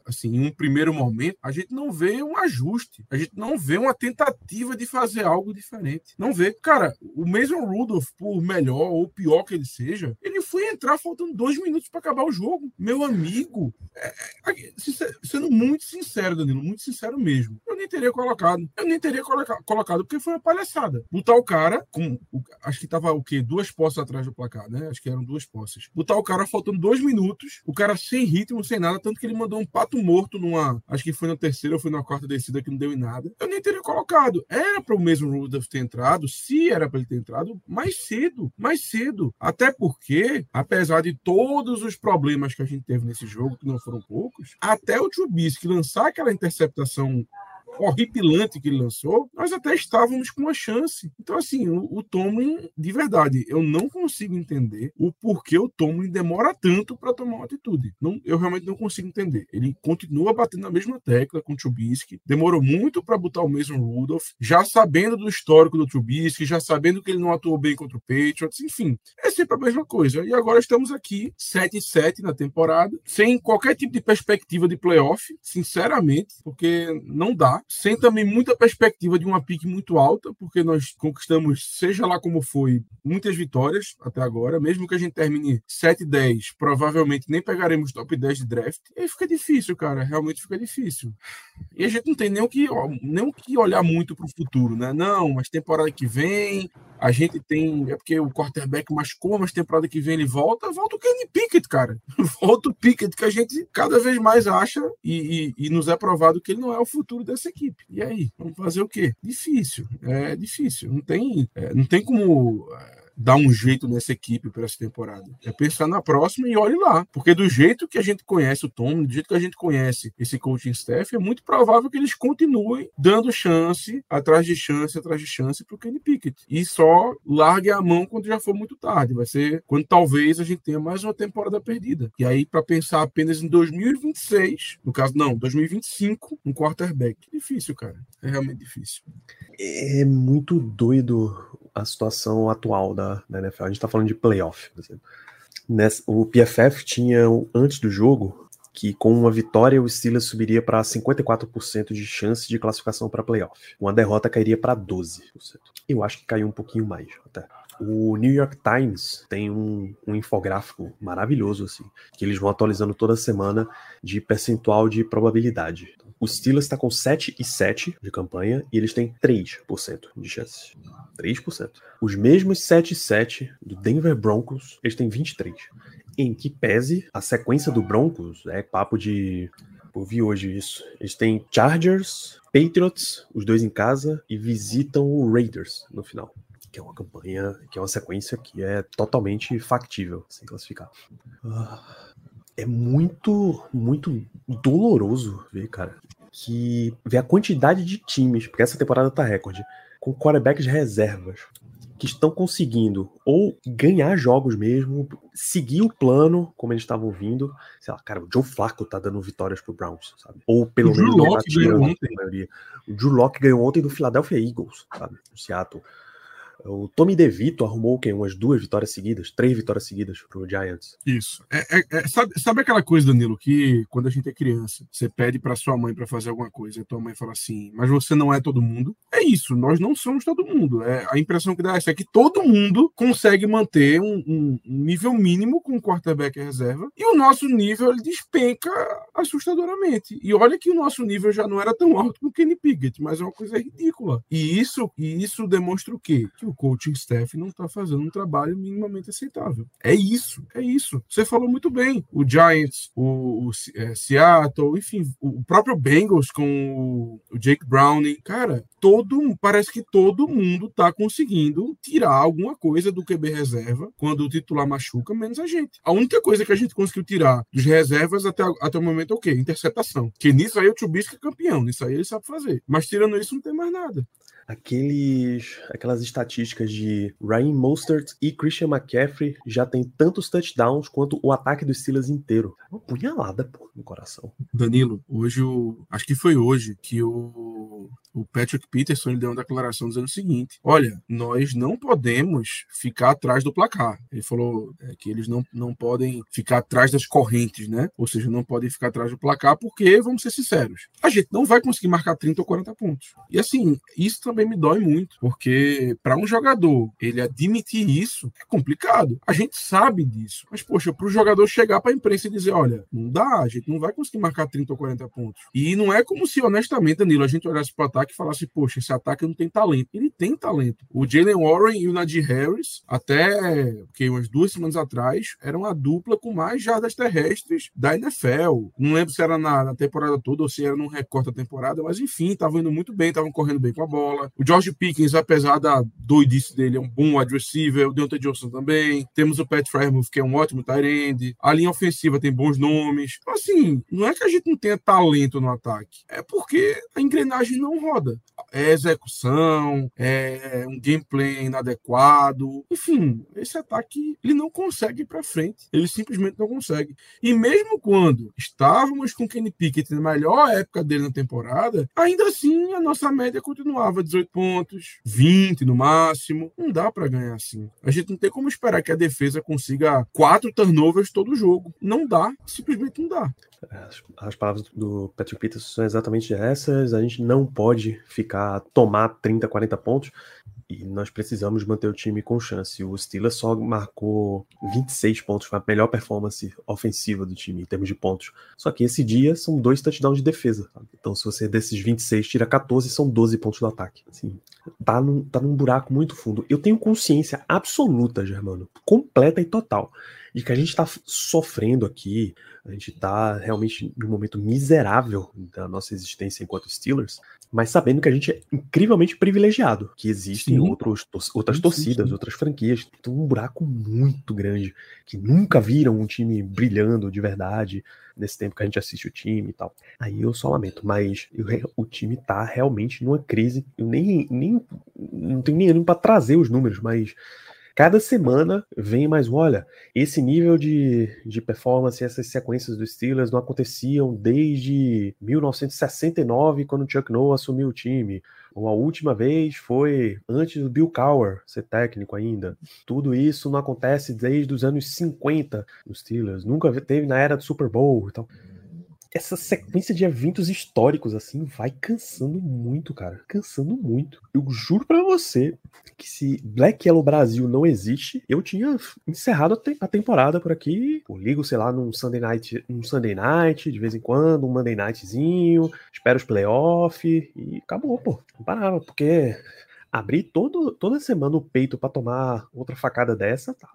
Speaker 4: assim, em um primeiro momento, a gente não vê um ajuste, a gente não vê uma tentativa de fazer algo diferente. Não vê. Cara, o Mason Rudolph, por melhor ou pior que ele seja, ele foi entrar faltando dois minutos para acabar o jogo. Meu amigo, é, é, sendo muito sincero, Danilo, muito sincero mesmo, eu nem teria colocado. Eu nem teria coloca, colocado, porque foi uma palhaçada. Botar o cara com. Acho que tava o quê? Duas posses atrás do placar, né? Acho que eram duas posses. Botar o cara faltando dois minutos, o cara sem ritmo, sem nada, tanto que ele mandou um pato pato morto numa. Acho que foi na terceira ou foi na quarta descida que não deu em nada. Eu nem teria colocado. Era para o mesmo Rudolph ter entrado, se era para ele ter entrado, mais cedo. Mais cedo. Até porque, apesar de todos os problemas que a gente teve nesse jogo, que não foram poucos, até o Trubisky lançar aquela interceptação horripilante que ele lançou, nós até estávamos com uma chance. Então, assim, o, o Tomlin, de verdade, eu não consigo entender o porquê o Tomlin demora tanto para tomar uma atitude. Não, eu realmente não consigo entender. Ele continua batendo na mesma tecla com o Trubisky, demorou muito para botar o mesmo Rudolph, já sabendo do histórico do Trubisky, já sabendo que ele não atuou bem contra o Patriots, enfim, é sempre a mesma coisa. E agora estamos aqui, 7-7 na temporada, sem qualquer tipo de perspectiva de playoff, sinceramente, porque não dá sem também muita perspectiva de uma pique muito alta, porque nós conquistamos, seja lá como foi, muitas vitórias até agora, mesmo que a gente termine 7-10, provavelmente nem pegaremos top 10 de draft, e aí fica difícil, cara, realmente fica difícil. E a gente não tem nem o que, nem o que olhar muito para o futuro, né? Não, mas temporada que vem, a gente tem. É porque o quarterback machucou, mas temporada que vem ele volta. Volta o Kenny Pickett, cara. Volta o Pickett, que a gente cada vez mais acha e, e, e, nos é provado que ele não é o futuro dessa equipe. E aí? Vamos fazer o quê? Difícil. É difícil. Não tem, é, não tem como. Dar um jeito nessa equipe para essa temporada. É pensar na próxima e olhe lá. Porque do jeito que a gente conhece o Tom, do jeito que a gente conhece esse coaching staff, é muito provável que eles continuem dando chance, atrás de chance, atrás de chance para o Kenny Pickett. E só largue a mão quando já for muito tarde. Vai ser quando talvez a gente tenha mais uma temporada perdida. E aí, para pensar apenas em 2026, no caso, não, 2025, um quarterback. Difícil, cara. É realmente difícil.
Speaker 3: É muito doido a situação atual da, da NFL. A gente está falando de playoff. Nessa, o PFF tinha, antes do jogo, que com uma vitória o Steelers subiria para 54% de chance de classificação para playoff. Uma derrota cairia para 12%. Eu acho que caiu um pouquinho mais até. O New York Times tem um, um, infográfico maravilhoso, assim, que eles vão atualizando toda semana de percentual de probabilidade. O Steelers está com 7 e 7 de campanha e eles têm 3% de chance. 3%. Os mesmos 7 e 7 do Denver Broncos, eles têm 23. Em que pese a sequência do Broncos, é papo de eu vi hoje isso. Eles têm Chargers, Patriots, os dois em casa, e visitam o Raiders no final. Que é uma campanha, que é uma sequência que é totalmente factível, sem classificar. Ah, é muito, muito doloroso ver, cara, que ver a quantidade de times, porque essa temporada tá recorde, com quarterbacks reservas que estão conseguindo ou ganhar jogos mesmo, seguir o plano como eles estavam vindo. Sei lá, cara, o Joe Flacco tá dando vitórias pro Browns, sabe? Ou pelo o menos
Speaker 4: Locke ganhou ontem.
Speaker 3: O Drew Locke ganhou ontem do Philadelphia Eagles, sabe? No Seattle. O Tommy DeVito arrumou quem? Umas duas vitórias seguidas, três vitórias seguidas pro Giants.
Speaker 4: Isso. É, é, é, sabe, sabe aquela coisa, Danilo, que quando a gente é criança, você pede para sua mãe para fazer alguma coisa, e tua mãe fala assim, mas você não é todo mundo? É isso, nós não somos todo mundo. É, a impressão que dá é que todo mundo consegue manter um, um, nível mínimo com o quarterback reserva, e o nosso nível ele despenca assustadoramente. E olha que o nosso nível já não era tão alto como o Kenny Pickett, mas é uma coisa ridícula. E isso, e isso demonstra o quê? Que o o coaching staff não está fazendo um trabalho minimamente aceitável. É isso, é isso. Você falou muito bem. O Giants, o, o é, Seattle, enfim, o próprio Bengals com o, o Jake Browning. Cara, todo parece que todo mundo está conseguindo tirar alguma coisa do QB reserva quando o titular machuca, menos a gente. A única coisa que a gente conseguiu tirar dos reservas até, até o momento é o quê? Interceptação. Que nisso aí o Trubisky é campeão, nisso aí ele sabe fazer. Mas tirando isso, não tem mais nada
Speaker 3: aqueles, aquelas estatísticas de Ryan Mostert e Christian McCaffrey já tem tantos touchdowns quanto o ataque dos Steelers inteiro. Uma punhalada pô, no coração.
Speaker 4: Danilo, hoje o. Acho que foi hoje que o, o Patrick Peterson deu uma declaração dizendo o seguinte: olha, nós não podemos ficar atrás do placar. Ele falou é, que eles não, não podem ficar atrás das correntes, né? Ou seja, não podem ficar atrás do placar, porque, vamos ser sinceros, a gente não vai conseguir marcar 30 ou 40 pontos. E assim, isso também me dói muito, porque para um jogador ele admitir isso é complicado. A gente sabe disso. Mas, poxa, para o jogador chegar para a imprensa e dizer: olha, não dá, a gente não vai conseguir marcar 30 ou 40 pontos. E não é como se, honestamente, Danilo, a gente olhasse para o ataque e falasse: poxa, esse ataque não tem talento. Ele tem talento. O Jalen Warren e o Nadir Harris, até que umas duas semanas atrás, eram a dupla com mais jardas terrestres da NFL. Não lembro se era na, na temporada toda ou se era num recorte da temporada, mas enfim, estavam indo muito bem, estavam correndo bem com a bola. O George Pickens, apesar da doidice dele, é um bom wide receiver. O Deontay Johnson também. Temos o Pat Frymouth, que é um ótimo tight end. A linha ofensiva tem bons nomes. Então, assim, não é que a gente não tenha talento no ataque. É porque a engrenagem não roda. É execução, é um gameplay inadequado. Enfim, esse ataque ele não consegue ir para frente. Ele simplesmente não consegue. E mesmo quando estávamos com Kenny Pickett na melhor época dele na temporada, ainda assim a nossa média continuava 18 pontos, 20 no máximo. Não dá para ganhar assim. A gente não tem como esperar que a defesa consiga quatro turnovers todo jogo. Não dá, simplesmente não dá.
Speaker 3: As, as, palavras do Patrick Peterson são exatamente essas. A gente não pode ficar tomar 30, 40 pontos e nós precisamos manter o time com chance. O Steelers só marcou 26 pontos, foi a melhor performance ofensiva do time em termos de pontos. Só que esse dia são dois touchdowns de defesa. Então, se você desses 26 tira 14, são 12 pontos do ataque. Assim, tá, num, tá num buraco muito fundo. Eu tenho consciência absoluta, Germano, completa e total, de que a gente está sofrendo aqui, a gente está realmente num momento miserável da nossa existência enquanto Steelers, mas sabendo que a gente é incrivelmente privilegiado, que existem outros, outras sim, torcidas, sim, sim. outras franquias, tem um buraco muito grande, que nunca viram um time brilhando de verdade nesse tempo que a gente assiste o time e tal. Aí eu só lamento, mas eu, o time tá realmente numa crise, eu nem, nem não tenho nem ânimo para trazer os números, mas Cada semana vem mais, olha, esse nível de, de performance, essas sequências dos Steelers não aconteciam desde 1969, quando Chuck Noll assumiu o time. Ou a última vez foi antes do Bill Cowher ser técnico ainda. Tudo isso não acontece desde os anos 50 nos Steelers. Nunca teve na era do Super Bowl e tal essa sequência de eventos históricos, assim, vai cansando muito, cara. Cansando muito. Eu juro para você que se Black Yellow Brasil não existe, eu tinha encerrado a, te a temporada por aqui. Eu ligo, sei lá, num Sunday Night, um Sunday Night, de vez em quando, um Monday Nightzinho, espero os playoffs e acabou, pô. Não parava, porque abrir todo, toda semana o peito para tomar outra facada dessa, tá,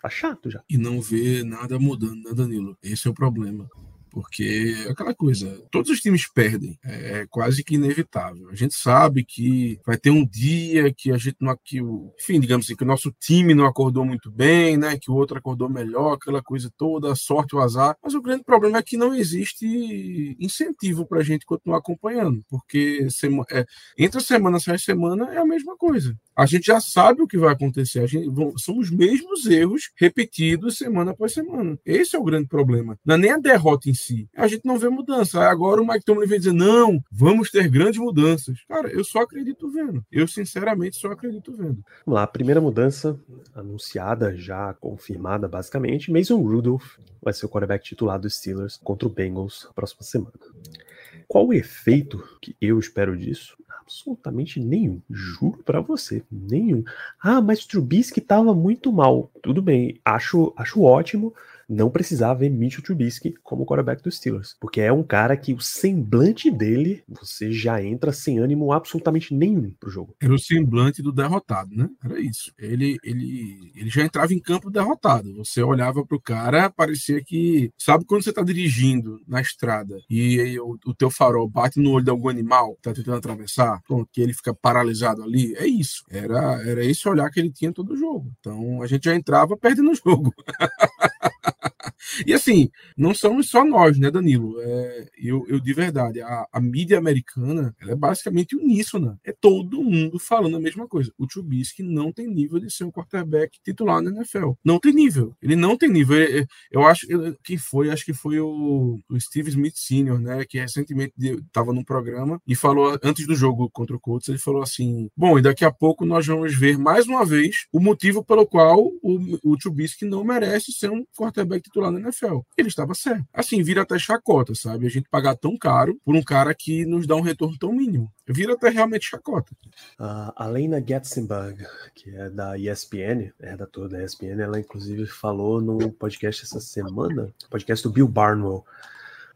Speaker 3: tá chato já.
Speaker 4: E não ver nada mudando, né, Danilo? Esse é o problema. Porque é aquela coisa, todos os times perdem, é, é quase que inevitável. A gente sabe que vai ter um dia que a gente não, que o, enfim, digamos assim, que o nosso time não acordou muito bem, né? Que o outro acordou melhor, aquela coisa toda, a sorte, o azar. Mas o grande problema é que não existe incentivo para a gente continuar acompanhando, porque é, entre semana e semana é a mesma coisa. A gente já sabe o que vai acontecer. A gente, são os mesmos erros repetidos semana após semana. Esse é o grande problema. Não é nem a derrota em si si. A gente não vê mudança. Agora o Mike Tomlin vem dizer, não, vamos ter grandes mudanças. Cara, eu só acredito vendo. Eu, sinceramente, só acredito vendo.
Speaker 3: Vamos lá, a primeira mudança anunciada, já confirmada, basicamente, Mason Rudolph vai ser o quarterback titular dos Steelers contra o Bengals na próxima semana. Qual o efeito que eu espero disso? Absolutamente nenhum. Juro para você, nenhum. Ah, mas Trubisky estava muito mal. Tudo bem, acho, acho ótimo não precisava ver Mitchell Trubisky como quarterback dos Steelers, porque é um cara que o semblante dele, você já entra sem ânimo absolutamente nenhum pro jogo.
Speaker 4: Era o semblante do derrotado, né? Era isso. Ele, ele, ele já entrava em campo derrotado. Você olhava pro cara, parecia que. Sabe quando você tá dirigindo na estrada e, e o, o, teu farol bate no olho de algum animal que tá tentando atravessar, pronto, que ele fica paralisado ali? É isso. Era, era esse olhar que ele tinha todo o jogo. Então a gente já entrava perdendo o jogo. e assim, não somos só nós, né, Danilo? É, eu, eu de verdade, a, a mídia americana é basicamente uníssona. É todo mundo falando a mesma coisa. O Trubisky não tem nível de ser um quarterback titular na NFL. Não tem nível. Ele não tem nível. Eu acho que foi, acho que foi o, o Steve Smith Sr., né, que recentemente estava num programa e falou antes do jogo contra o Colts, ele falou assim: "Bom, e daqui a pouco nós vamos ver mais uma vez o motivo pelo qual o, o não merece ser um quarterback titular na NFL. Ele estava certo. Assim, vira até chacota, sabe? A gente pagar tão caro por um cara que nos dá um retorno tão mínimo. Vira até realmente chacota.
Speaker 3: A Lena Getzenberg, que é da ESPN, é redatora da ESPN, ela inclusive falou no podcast essa semana, podcast do Bill Barnwell,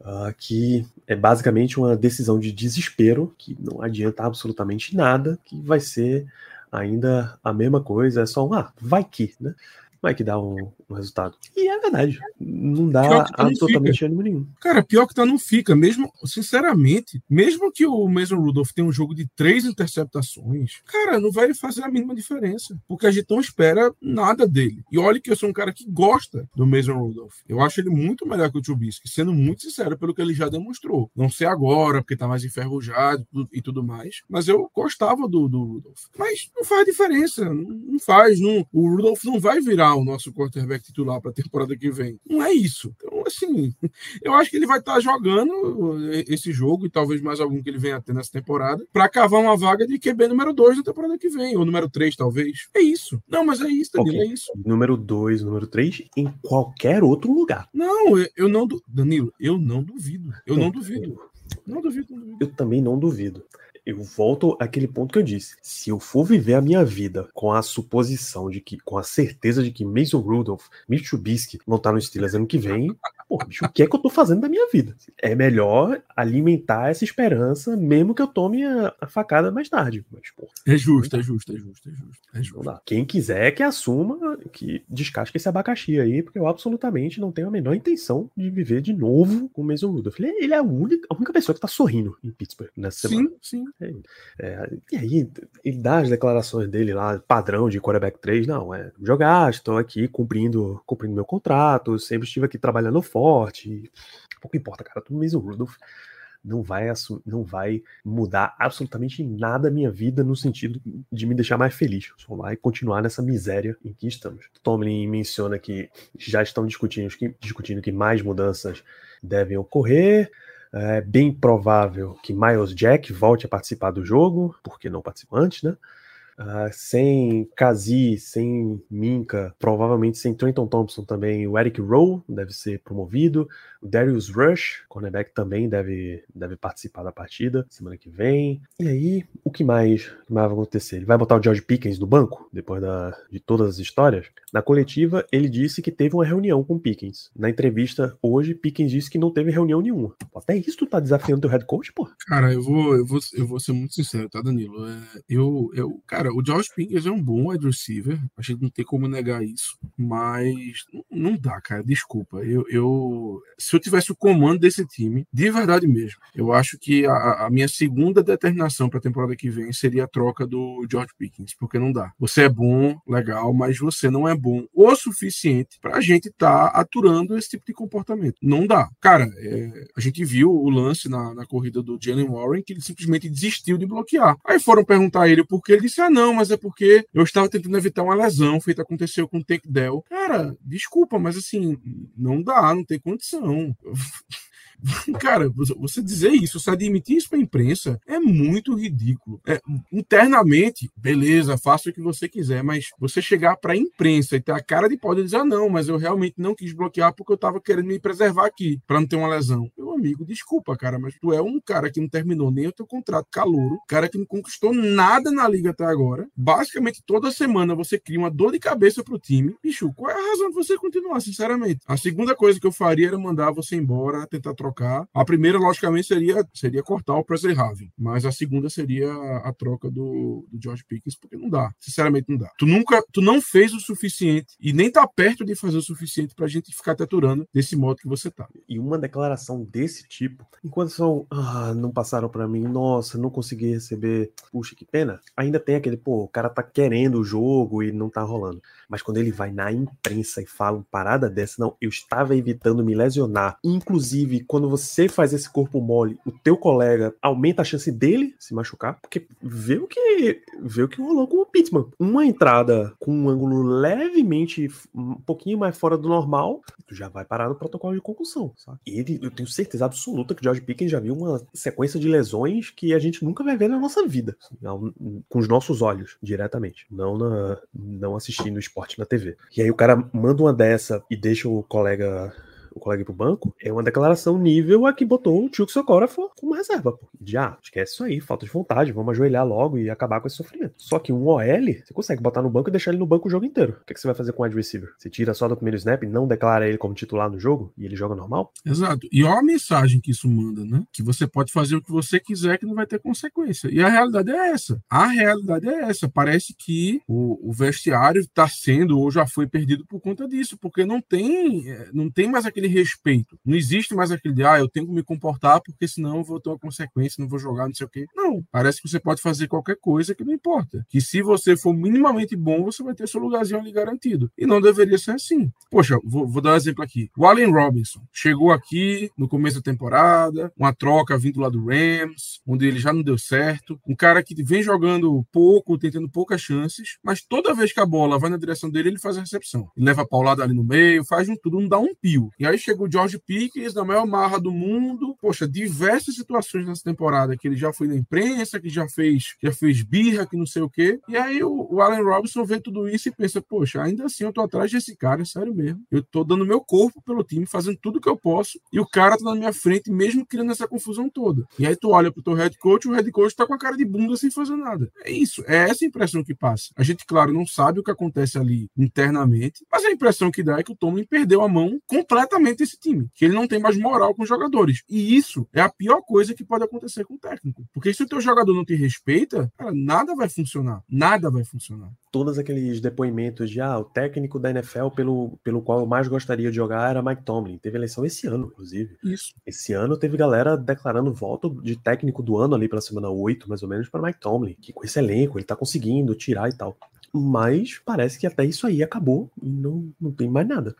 Speaker 3: Uh, que é basicamente uma decisão de desespero, que não adianta absolutamente nada, que vai ser ainda a mesma coisa, é só um, ah, vai que, né? Vai que dá um, um resultado. E é verdade. Não dá absolutamente ânimo nenhum.
Speaker 4: Cara, pior que tá não fica. Mesmo, sinceramente, mesmo que o Mason Rudolph tenha um jogo de três interceptações, cara, não vai fazer a mínima diferença. Porque a gente não espera nada dele. E olha que eu sou um cara que gosta do Mason Rudolph. Eu acho ele muito melhor que o Trubisky, sendo muito sincero pelo que ele já demonstrou. Não sei agora, porque tá mais enferrujado e tudo mais. Mas eu gostava do, do Rudolph. Mas não faz diferença. Não faz. Não, o Rudolph não vai virar o nosso quarterback titular para a temporada que vem. Não é isso. Então, assim, eu acho que ele vai estar tá jogando esse jogo e talvez mais algum que ele venha a ter nessa temporada para cavar uma vaga de QB número 2 na temporada que vem, ou número 3, talvez. É isso. Não, mas é isso, Danilo, okay. é isso.
Speaker 3: Número 2, número 3 em qualquer outro lugar.
Speaker 4: Não, eu não. Danilo, eu não duvido. Eu não, não duvido. Não duvido, não duvido.
Speaker 3: Eu também não duvido eu volto àquele ponto que eu disse. Se eu for viver a minha vida com a suposição de que, com a certeza de que Mason Rudolph, Mitch Trubisky vão estar no Steelers ano que vem, pô, bicho, o que é que eu tô fazendo da minha vida? É melhor alimentar essa esperança, mesmo que eu tome a, a facada mais tarde. Mas, pô,
Speaker 4: é justo, é justo, é justo, é justo. É justo.
Speaker 3: Quem quiser que assuma, que descasque esse abacaxi aí, porque eu absolutamente não tenho a menor intenção de viver de novo com o Mason Rudolph. Ele, é, é a única, a única pessoa que tá sorrindo em Pittsburgh nessa
Speaker 4: sim,
Speaker 3: semana.
Speaker 4: Sim, sim.
Speaker 3: É, e aí, ele dá as declarações dele lá, padrão de quarterback 3, não, é jogar, estou aqui cumprindo cumprindo meu contrato, sempre estive aqui trabalhando forte. Pouco importa, cara, tudo mesmo Rudolph não vai, não vai mudar absolutamente nada a minha vida no sentido de me deixar mais feliz. Só vai continuar nessa miséria em que estamos. Tomlin menciona que já estão discutindo, discutindo que mais mudanças devem ocorrer. É bem provável que Miles Jack volte a participar do jogo, porque não participou antes, né? Uh, sem Kazi, sem Minka, provavelmente sem Trenton Thompson também, o Eric Rowe deve ser promovido, o Darius Rush, cornerback, também deve, deve participar da partida semana que vem. E aí, o que mais, que mais vai acontecer? Ele vai botar o George Pickens no banco, depois da, de todas as histórias? Na coletiva, ele disse que teve uma reunião com Pickens. Na entrevista hoje, Pickens disse que não teve reunião nenhuma. Até isso tu tá desafiando teu head coach, pô?
Speaker 4: Cara, eu vou, eu vou, eu vou ser muito sincero, tá, Danilo? É, eu, eu, cara, Cara, o George Pickens é um bom wide receiver, a gente não tem como negar isso, mas não dá, cara, desculpa. Eu, eu se eu tivesse o comando desse time, de verdade mesmo, eu acho que a, a minha segunda determinação para a temporada que vem seria a troca do George Pickens, porque não dá. Você é bom, legal, mas você não é bom o suficiente para a gente estar tá aturando esse tipo de comportamento. Não dá. Cara, é, a gente viu o lance na, na corrida do Jalen Warren que ele simplesmente desistiu de bloquear. Aí foram perguntar a ele por que ele disse: ah, não não, mas é porque eu estava tentando evitar uma lesão, feita aconteceu com o Take Dell. Cara, desculpa, mas assim, não dá, não tem condição. Cara, você dizer isso, você admitir isso para a imprensa é muito ridículo. É, internamente, beleza, faça o que você quiser, mas você chegar para a imprensa e ter a cara de pau dizer: ah, não, mas eu realmente não quis bloquear porque eu estava querendo me preservar aqui para não ter uma lesão. Meu amigo, desculpa, cara, mas tu é um cara que não terminou nem o teu contrato calouro, cara que não conquistou nada na liga até agora. Basicamente, toda semana você cria uma dor de cabeça pro time. Bicho, qual é a razão de você continuar, sinceramente? A segunda coisa que eu faria era mandar você embora, tentar trocar trocar. A primeira, logicamente, seria, seria cortar o Presley Harvey, mas a segunda seria a troca do, do George Pickens, porque não dá. Sinceramente, não dá. Tu nunca, tu não fez o suficiente e nem tá perto de fazer o suficiente pra gente ficar te aturando desse modo que você tá.
Speaker 3: E uma declaração desse tipo, enquanto são, ah, não passaram para mim, nossa, não consegui receber, puxa, que pena. Ainda tem aquele, pô, o cara tá querendo o jogo e não tá rolando. Mas quando ele vai na imprensa e fala uma parada dessa, não, eu estava evitando me lesionar. Inclusive, quando você faz esse corpo mole, o teu colega aumenta a chance dele se machucar, porque vê o que, vê o que rolou com o Pittman. Uma entrada com um ângulo levemente, um pouquinho mais fora do normal, tu já vai parar no protocolo de concussão, sabe? Ele, eu tenho certeza absoluta que o George Pickens já viu uma sequência de lesões que a gente nunca vai ver na nossa vida, assim, com os nossos olhos, diretamente, não na, não assistindo esporte na TV. E aí o cara manda uma dessa e deixa o colega o colega ir pro banco, é uma declaração nível a que botou o Tio Socorafo como reserva. Pô. De, ah, esquece isso aí, falta de vontade, vamos ajoelhar logo e acabar com esse sofrimento. Só que um OL, você consegue botar no banco e deixar ele no banco o jogo inteiro. O que, é que você vai fazer com o wide receiver? Você tira só do primeiro snap não declara ele como titular no jogo e ele joga normal?
Speaker 4: Exato. E olha a mensagem que isso manda, né? Que você pode fazer o que você quiser que não vai ter consequência. E a realidade é essa. A realidade é essa. Parece que o, o vestiário está sendo ou já foi perdido por conta disso, porque não tem, é, não tem mais aquele aquele respeito. Não existe mais aquele de, ah, eu tenho que me comportar porque senão eu vou ter uma consequência, não vou jogar, não sei o quê. Não. Parece que você pode fazer qualquer coisa que não importa. Que se você for minimamente bom, você vai ter seu lugarzinho ali garantido. E não deveria ser assim. Poxa, vou, vou dar um exemplo aqui. O Allen Robinson chegou aqui no começo da temporada, uma troca vindo lá do Rams, onde ele já não deu certo. Um cara que vem jogando pouco, tentando poucas chances, mas toda vez que a bola vai na direção dele, ele faz a recepção. Ele leva a paulada ali no meio, faz um tudo, não dá um pio. E aí chega o George Pickens, na maior marra do mundo. Poxa, diversas situações nessa temporada que ele já foi na imprensa, que já fez, já fez birra, que não sei o quê. E aí o, o Allen Robinson vê tudo isso e pensa, poxa, ainda assim eu tô atrás desse cara, sério mesmo. Eu tô dando meu corpo pelo time, fazendo tudo que eu posso, e o cara tá na minha frente, mesmo criando essa confusão toda. E aí tu olha pro teu head coach, o head coach tá com a cara de bunda sem fazer nada. É isso, é essa impressão que passa. A gente, claro, não sabe o que acontece ali internamente, mas a impressão que dá é que o Tomlin perdeu a mão completamente esse time, que ele não tem mais moral com os jogadores. E isso é a pior coisa que pode acontecer com o técnico. Porque se o teu jogador não te respeita, cara, nada vai funcionar. Nada vai funcionar.
Speaker 3: Todos aqueles depoimentos de ah, o técnico da NFL pelo, pelo qual eu mais gostaria de jogar era Mike Tomlin. Teve eleição esse ano, inclusive.
Speaker 4: Isso.
Speaker 3: Esse ano teve galera declarando voto de técnico do ano ali pela semana 8, mais ou menos, para Mike Tomlin. Que com esse elenco ele tá conseguindo tirar e tal. Mas parece que até isso aí acabou e não, não tem mais nada.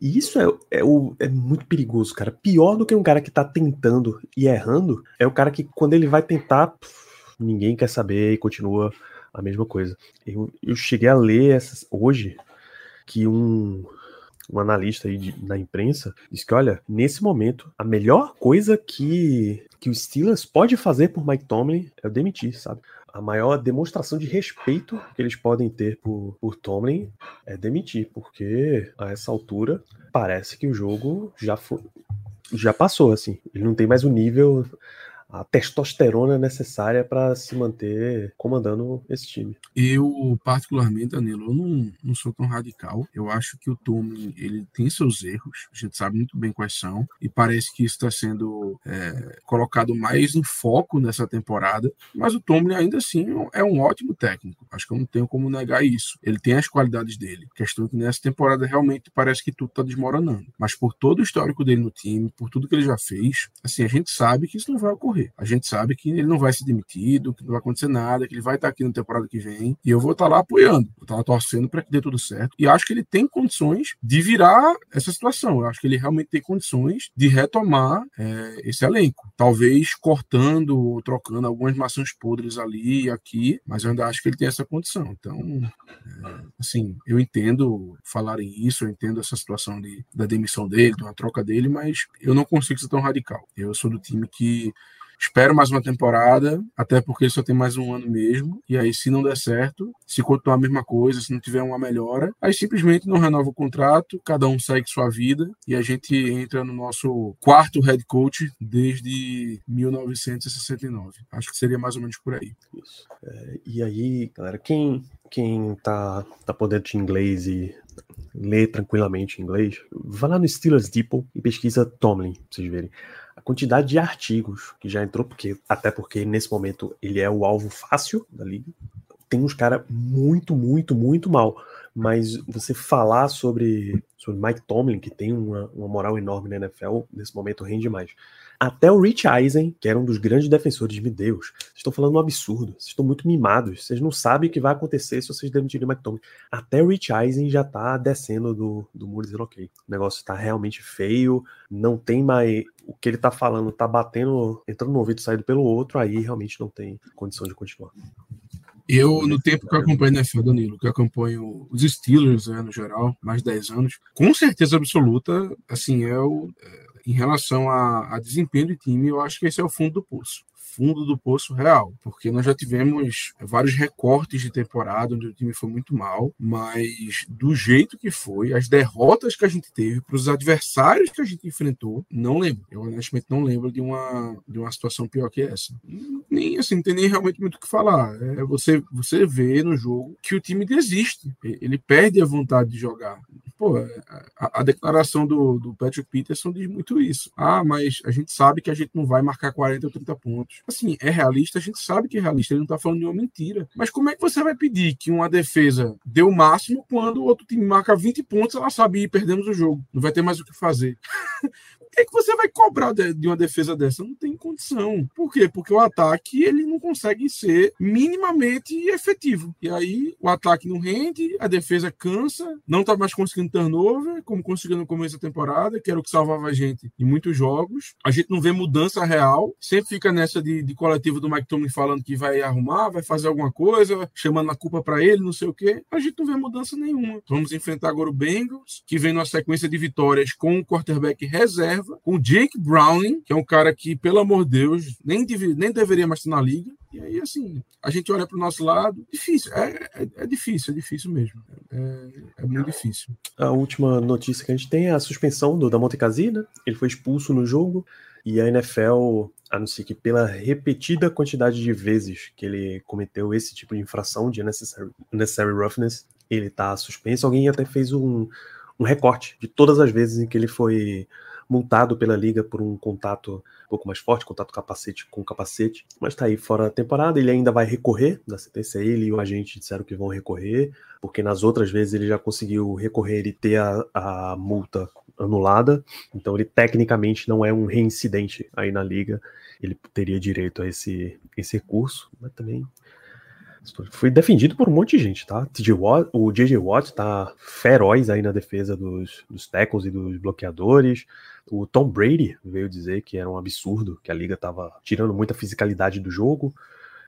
Speaker 3: E isso é, é, o, é muito perigoso, cara. Pior do que um cara que tá tentando e errando é o cara que, quando ele vai tentar, ninguém quer saber e continua a mesma coisa. Eu, eu cheguei a ler essas, hoje que um, um analista aí de, na imprensa disse que, olha, nesse momento, a melhor coisa que, que o Steelers pode fazer por Mike Tomlin é demitir, sabe? A maior demonstração de respeito que eles podem ter por, por Tomlin é demitir, porque a essa altura parece que o jogo já foi, já passou assim. Ele não tem mais o nível a testosterona necessária para se manter comandando esse time.
Speaker 4: Eu, particularmente, Danilo, eu não, não sou tão radical. Eu acho que o Tomlin, ele tem seus erros, a gente sabe muito bem quais são, e parece que isso está sendo é, colocado mais em foco nessa temporada, mas o Tomlin ainda assim é um ótimo técnico. Acho que eu não tenho como negar isso. Ele tem as qualidades dele. A questão é que nessa temporada realmente parece que tudo está desmoronando. Mas por todo o histórico dele no time, por tudo que ele já fez, assim, a gente sabe que isso não vai ocorrer A gente sabe que ele não vai ser demitido, que não vai acontecer nada, que ele vai estar aqui na temporada que vem. E eu vou estar lá apoiando, vou estar lá torcendo para que dê tudo certo. E acho que ele tem condições de virar essa situação. Eu acho que ele realmente tem condições de retomar é, esse elenco. Talvez cortando ou trocando algumas maçãs podres ali e aqui, mas eu ainda acho que ele tem essa condição. Então, é, assim, eu entendo falarem isso, eu entendo essa situação de, da demissão dele, de uma troca dele, mas eu não consigo ser tão radical. Eu sou do time que Espero mais uma temporada, até porque só tem mais um ano mesmo. E aí, se não der certo, se continuar a mesma coisa, se não tiver uma melhora, aí simplesmente não renova o contrato, cada um segue sua vida e a gente entra no nosso quarto head coach desde 1969. Acho que seria mais ou menos por aí.
Speaker 3: É, e aí, galera, quem, quem tá, tá podendo de inglês e lê tranquilamente inglês, vá lá no Steelers Depot e pesquisa Tomlin, pra vocês verem a quantidade de artigos que já entrou, porque até porque nesse momento ele é o alvo fácil da liga. Tem uns caras muito, muito, muito mal. Mas você falar sobre, sobre Mike Tomlin, que tem uma, uma moral enorme na NFL, nesse momento rende mais. Até o Rich Eisen, que era um dos grandes defensores, me Deus, vocês estão falando um absurdo, vocês estão muito mimados, vocês não sabem o que vai acontecer se vocês demitirem o McTominay. Até o Rich Eisen já tá descendo do, do muro dizendo, ok, o negócio tá realmente feio, não tem mais... O que ele tá falando tá batendo, entrando no ouvido saindo pelo outro, aí realmente não tem condição de continuar.
Speaker 4: Eu, no tempo que eu acompanho a NFL, Danilo, que eu acompanho os Steelers, né, no geral, mais de 10 anos, com certeza absoluta, assim, é o, é, em relação a, a desempenho do time, eu acho que esse é o fundo do poço fundo do poço real, porque nós já tivemos vários recortes de temporada onde o time foi muito mal, mas do jeito que foi, as derrotas que a gente teve para os adversários que a gente enfrentou, não lembro. Eu honestamente não lembro de uma, de uma situação pior que essa. Nem assim, não tem nem realmente muito o que falar. É você, você vê no jogo que o time desiste, ele perde a vontade de jogar. Pô, a, a declaração do, do Patrick Peterson diz muito isso. Ah, mas a gente sabe que a gente não vai marcar 40 ou 30 pontos assim, é realista, a gente sabe que é realista, ele não tá falando de uma mentira. Mas como é que você vai pedir que uma defesa dê o máximo quando o outro time marca 20 pontos, ela sabe perdemos o jogo, não vai ter mais o que fazer? o que, é que você vai cobrar de, de, uma defesa dessa? Não tem condição. Por quê? Porque o ataque ele não consegue ser minimamente efetivo. E aí o ataque não rende, a defesa cansa, não tá mais conseguindo turnover, como conseguiu no começo da temporada, que era o que salvava a gente em muitos jogos. A gente não vê mudança real, sempre fica nessa de, de coletivo do Mike Tomlin falando que vai arrumar, vai fazer alguma coisa, chamando a culpa para ele, não sei o quê. A gente não vê mudança nenhuma. Vamos enfrentar agora o Bengals, que vem numa sequência de vitórias com o quarterback reserva, com o Jake Browning, que é um cara que, pelo amor de Deus, nem, nem deveria mais estar na liga. E aí, assim, a gente olha para o nosso lado, difícil, é, é, é, difícil, é difícil mesmo. É, é, muito difícil.
Speaker 3: A última notícia que a gente tem é a suspensão do Damonte Casina. Né? Ele foi expulso no jogo e a NFL anuncia que pela repetida quantidade de vezes que ele cometeu esse tipo de infração de unnecessary, unnecessary roughness, ele está suspenso. Alguém até fez um, um recorte de todas as vezes em que ele foi multado pela liga por um contato um pouco mais forte, contato capacete com capacete, mas tá aí fora da temporada, ele ainda vai recorrer da sentença, ele e o agente disseram que vão recorrer, porque nas outras vezes ele já conseguiu recorrer e ter a, a multa anulada, então ele tecnicamente não é um reincidente aí na liga, ele teria direito a esse, esse recurso, mas também foi defendido por um monte de gente, tá? O J.J. Watt tá feroz aí na defesa dos, dos tackles e dos bloqueadores. O Tom Brady veio dizer que era um absurdo, que a liga tava tirando muita fisicalidade do jogo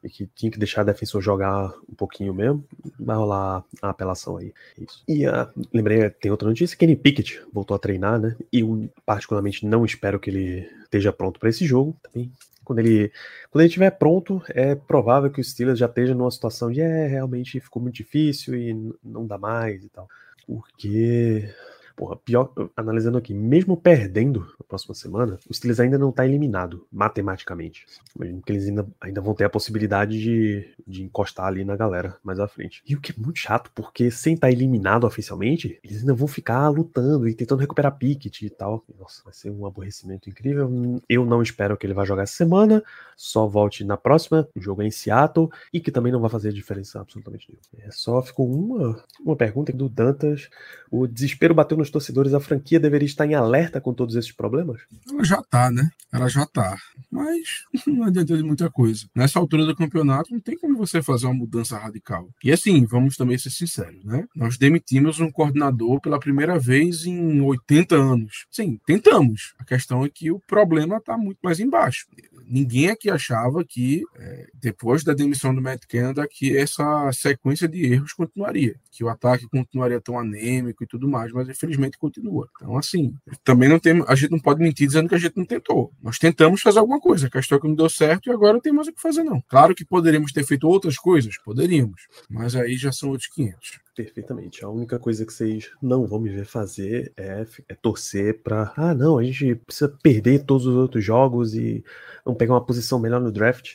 Speaker 3: e que tinha que deixar o defensor jogar um pouquinho mesmo. Vai rolar a apelação aí. Isso. E uh, lembrei, tem outra notícia: Kenny Pickett voltou a treinar, né? E eu, particularmente, não espero que ele esteja pronto para esse jogo. Também quando ele quando ele estiver pronto, é provável que o Steelers já esteja numa situação de é, realmente ficou muito difícil e não dá mais e tal. Porque Porra, pior, analisando aqui, mesmo perdendo na próxima semana, o Steelers ainda não está eliminado matematicamente. Imagino que eles ainda, ainda vão ter a possibilidade de, de encostar ali na galera mais à frente. E o que é muito chato, porque sem estar tá eliminado oficialmente, eles ainda vão ficar lutando e tentando recuperar picket e tal. Nossa, vai ser um aborrecimento incrível. Eu não espero que ele vá jogar essa semana, só volte na próxima. O jogo é em Seattle e que também não vai fazer diferença absolutamente nenhuma. É, só ficou uma, uma pergunta do Dantas. O desespero bateu nos torcedores, a franquia deveria estar em alerta com todos esses problemas?
Speaker 4: Ela já tá, né? Ela já tá. Mas não adianta de muita coisa. Nessa altura do campeonato, não tem como você fazer uma mudança radical. E assim, vamos também ser sinceros, né? Nós demitimos um coordenador pela primeira vez em 80 anos. Sim, tentamos. A questão é que o problema está muito mais embaixo ninguém aqui achava que, é, depois da demissão do Matt Canada, que essa sequência de erros continuaria, que o ataque continuaria tão anêmico e tudo mais, mas infelizmente continua. Então, assim, também não tem, a gente não pode mentir dizendo que a gente não tentou. Nós tentamos fazer alguma coisa, a questão é que não deu certo e agora não tem mais o que fazer, não. Claro que poderíamos ter feito outras coisas, poderíamos, mas aí já são outros 500.
Speaker 3: Perfeitamente. A única coisa que vocês não vão me ver fazer é, é torcer para, ah, não, a gente precisa perder todos os outros jogos e vamos pegar uma posição melhor no draft.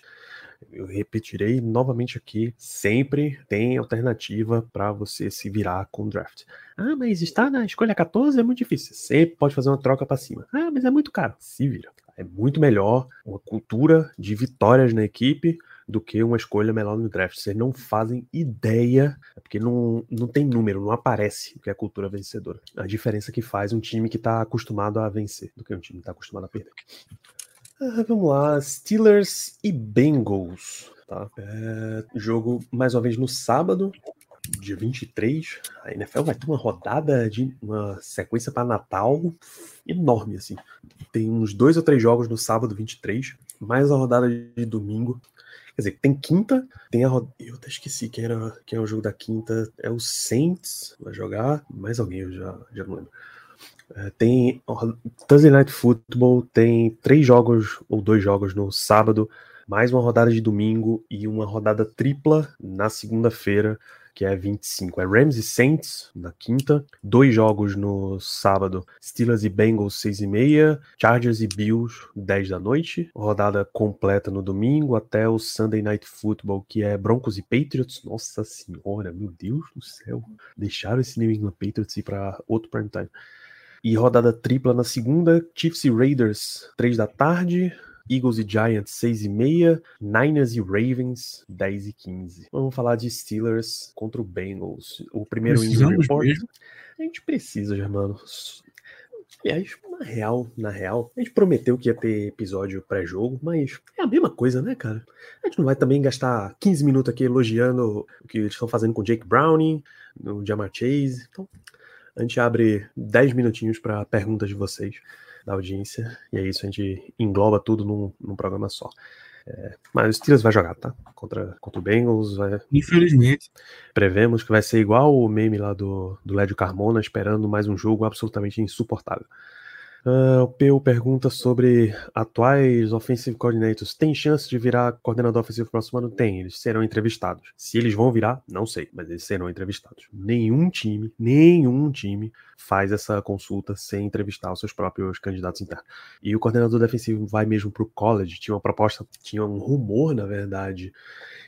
Speaker 3: Eu repetirei novamente aqui, sempre tem alternativa para você se virar com o draft. Ah, mas está na escolha 14 é muito difícil. Sempre pode fazer uma troca para cima. Ah, mas é muito caro. Se vira. É muito melhor uma cultura de vitórias na equipe do que uma escolha melhor no draft. Vocês não fazem ideia, é porque não, não tem número, não aparece o que é a cultura vencedora. A diferença que faz um time que está acostumado a vencer do que um time que está acostumado a perder. Ah, vamos lá, Steelers e Bengals. Tá? É, jogo mais uma vez no sábado, dia 23. A NFL vai ter uma rodada de uma sequência para Natal enorme, assim. Tem uns dois ou três jogos no sábado 23, mais a rodada de domingo. Quer dizer, tem quinta, tem a rodada. Eu até esqueci quem era, quem é o jogo da quinta. É o Saints, vai jogar. Mais alguém, eu já, já não lembro. É, tem Thursday Night Football, tem três jogos ou dois jogos no sábado, mais uma rodada de domingo e uma rodada tripla na segunda-feira que é 25. É Rams e Saints na quinta, dois jogos no sábado, Steelers e Bengals 6 e meia, Chargers e Bills 10 da noite, rodada completa no domingo até o Sunday Night Football, que é Broncos e Patriots. Nossa senhora, meu Deus do céu. Deixaram esse New England Patriots ir para outro prime time. E rodada tripla na segunda, Chiefs e Raiders, 3 da tarde, Eagles e Giants 6 e meia, Niners e Ravens 10 e 15. Vamos falar de Steelers contra o Bengals. O primeiro injury report. Mesmo? A gente precisa, Germano. Aliás, na real, na real, a gente prometeu que ia ter episódio pré-jogo, mas é a mesma coisa, né, cara? A gente não vai também gastar 15 minutos aqui elogiando o que eles estão fazendo com o Jake Browning, no Jamar Chase. Então, a gente abre 10 minutinhos para perguntas de vocês da audiência. E é isso, a gente engloba tudo num, num programa só. É, mas o Steelers vai jogar, tá? Contra, contra o Bengals. Vai...
Speaker 4: Infelizmente.
Speaker 3: Prevemos que vai ser igual o meme lá do, do Lédio Carmona, esperando mais um jogo absolutamente insuportável. Uh, o Peu pergunta sobre atuais offensive coordinators. Tem chance de virar coordenador ofensivo próximo ano? Tem, eles serão entrevistados. Se eles vão virar, não sei, mas eles serão entrevistados. Nenhum time, nenhum time faz essa consulta sem entrevistar os seus próprios candidatos internos. E o coordenador defensivo vai mesmo para o college. Tinha uma proposta, tinha um rumor, na verdade,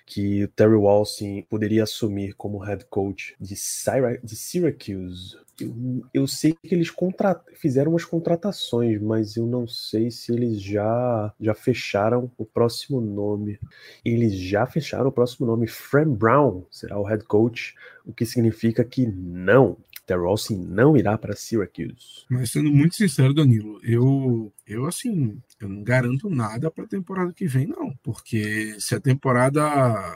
Speaker 3: que o Terry Walsing poderia assumir como head coach de, de Syracuse eu, eu sei que eles fizeram umas contratações, mas eu não sei se eles já, já fecharam o próximo nome. Eles já fecharam o próximo nome. Fran Brown será o head coach, o que significa que não, Terry Olsen não irá para Syracuse.
Speaker 4: Mas sendo muito sincero, Danilo, eu, eu assim, eu não garanto nada para a temporada que vem, não. Porque se a temporada,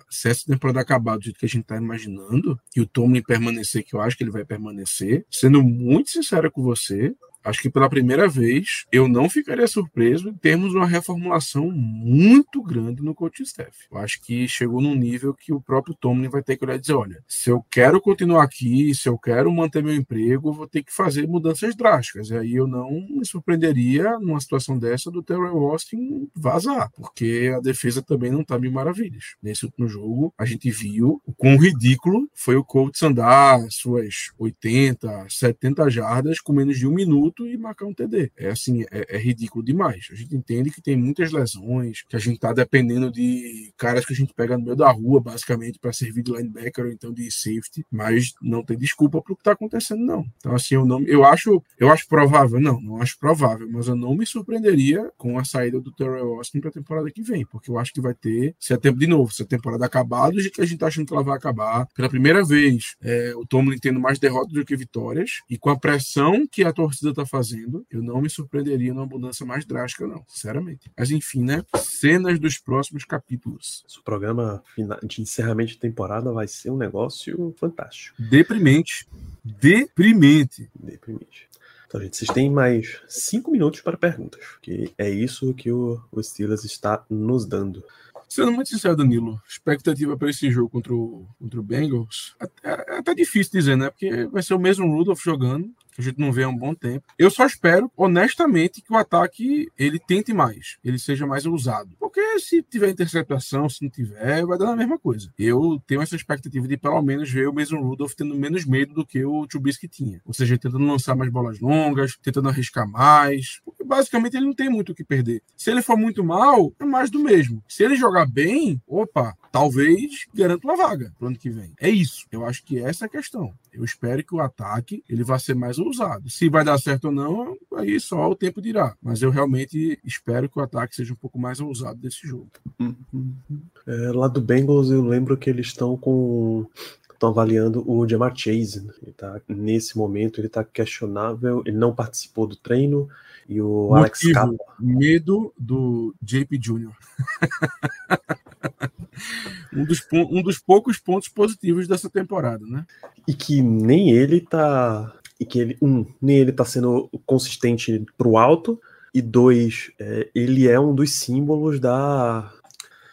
Speaker 4: se essa temporada acabar do jeito que a gente está imaginando, e o Tomlin permanecer, que eu acho que ele vai permanecer, sendo muito sincero com você, acho que pela primeira vez eu não ficaria surpreso em termos uma reformulação muito grande no coaching staff. Eu acho que chegou num nível que o próprio Tomlin vai ter que olhar e dizer, olha, se eu quero continuar aqui, se eu quero manter meu emprego, vou ter que fazer mudanças drásticas. E aí eu não me surpreenderia numa situação dessa do Terry Austin vazar, porque a defesa também não está mil maravilhas. Nesse último jogo, a gente viu o quão ridículo foi o Colts andar suas 80, 70 jardas com menos de um minuto minuto e marcar um TD. É assim, é, é, ridículo demais. A gente entende que tem muitas lesões, que a gente tá dependendo de caras que a gente pega no meio da rua, basicamente, para servir de linebacker ou então de safety, mas não tem desculpa pro que tá acontecendo, não. Então, assim, eu não. Eu acho, eu acho provável, não, não acho provável, mas eu não me surpreenderia com a saída do Terrell Austin pra temporada que vem, porque eu acho que vai ter, se é tempo de novo, se a temporada acabar, do jeito que a gente tá achando que ela vai acabar, pela primeira vez, é, o Tomlin tendo mais derrotas do que vitórias, e com a pressão que a torcida tá está fazendo, eu não me surpreenderia numa mudança mais drástica, não, sinceramente. Mas enfim, né? Cenas dos próximos capítulos.
Speaker 3: O programa de encerramento de temporada vai ser um negócio fantástico.
Speaker 4: Deprimente. Deprimente.
Speaker 3: Deprimente. Então, gente, vocês têm mais cinco minutos para perguntas, que é isso que o, o Steelers está nos dando.
Speaker 4: Sendo muito sincero, Danilo, expectativa para esse jogo contra o, contra o Bengals, é, é até difícil dizer, né? Porque vai ser o mesmo Rudolph jogando, a gente não vê há um bom tempo. Eu só espero, honestamente, que o ataque ele tente mais, ele seja mais ousado. Porque se tiver interceptação, se não tiver, vai dar a mesma coisa. Eu tenho essa expectativa de pelo menos ver o Mason Rudolph tendo menos medo do que o Trubisky tinha. Ou seja, tentando lançar mais bolas longas, tentando arriscar mais. Porque basicamente ele não tem muito o que perder. Se ele for muito mal, é mais do mesmo. Se ele jogar bem, opa, talvez garanta uma vaga pro ano que vem. É isso. Eu acho que essa é a questão. Eu espero que o ataque ele vá ser mais ousado. Se vai dar certo ou não, aí só o tempo dirá. Mas eu realmente espero que o ataque seja um pouco mais ousado desse jogo.
Speaker 3: É, lá do Bengals eu lembro que eles estão com estão avaliando o Jamar Chase. Né? Ele tá, nesse momento ele está questionável, ele não participou do treino e o Motivo, Alex Capa.
Speaker 4: Medo do JP Jr. um, dos, um dos poucos pontos positivos dessa temporada, né?
Speaker 3: E que nem ele tá. E que ele, um, nem ele tá sendo consistente pro alto, e dois, é, ele é um dos símbolos da,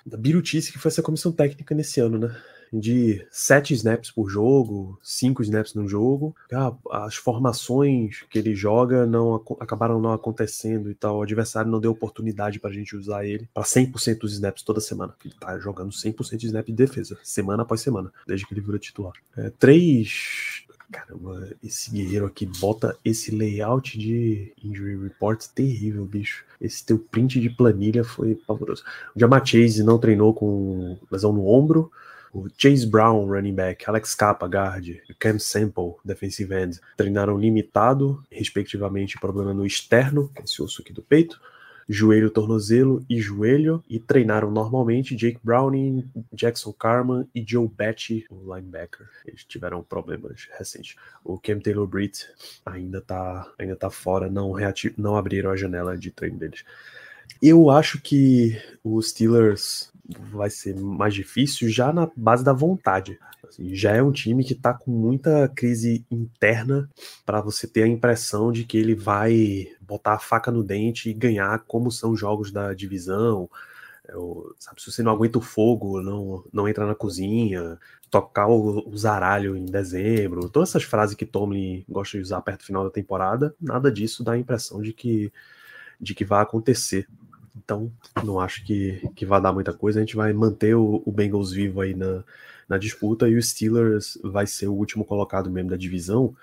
Speaker 3: da birutice que foi essa comissão técnica nesse ano, né? de sete snaps por jogo, cinco snaps no jogo. Ah, as formações que ele joga não acabaram não acontecendo e tal. O adversário não deu oportunidade para a gente usar ele para 100% dos snaps toda semana. Ele tá jogando 100% de snap de defesa, semana após semana, desde que ele virou titular. É, três Caramba, esse guerreiro aqui bota esse layout de injury report terrível, bicho. Esse teu print de planilha foi pavoroso. O Jamar Chase não treinou com lesão no ombro o Chase Brown, running back, Alex Capa, guard, Cam Sample, defensive end, treinaram limitado, respectivamente, problema no externo, que é esse osso aqui do peito, joelho, tornozelo e joelho, e treinaram normalmente Jake Browning, Jackson Carman e Joe Betty, o linebacker. Eles tiveram problemas recentes. O Cam Taylor Britt ainda tá, ainda tá fora, não, não abriram a janela de treino deles. Eu acho que os Steelers vai ser mais difícil já na base da vontade. Assim, já é um time que está com muita crise interna para você ter a impressão de que ele vai botar a faca no dente e ganhar como são os jogos da divisão. Eu, é sabe, se você não aguenta o fogo, não, não entra na cozinha, tocar o, o zaralho em dezembro, todas essas frases que Tomlin gosta de usar perto do final da temporada, nada disso dá a impressão de que, de que vai acontecer. Então, não acho que, que vai dar muita coisa. A gente vai manter o, o Bengals vivo aí na, na disputa e o Steelers vai ser o último colocado mesmo da divisão.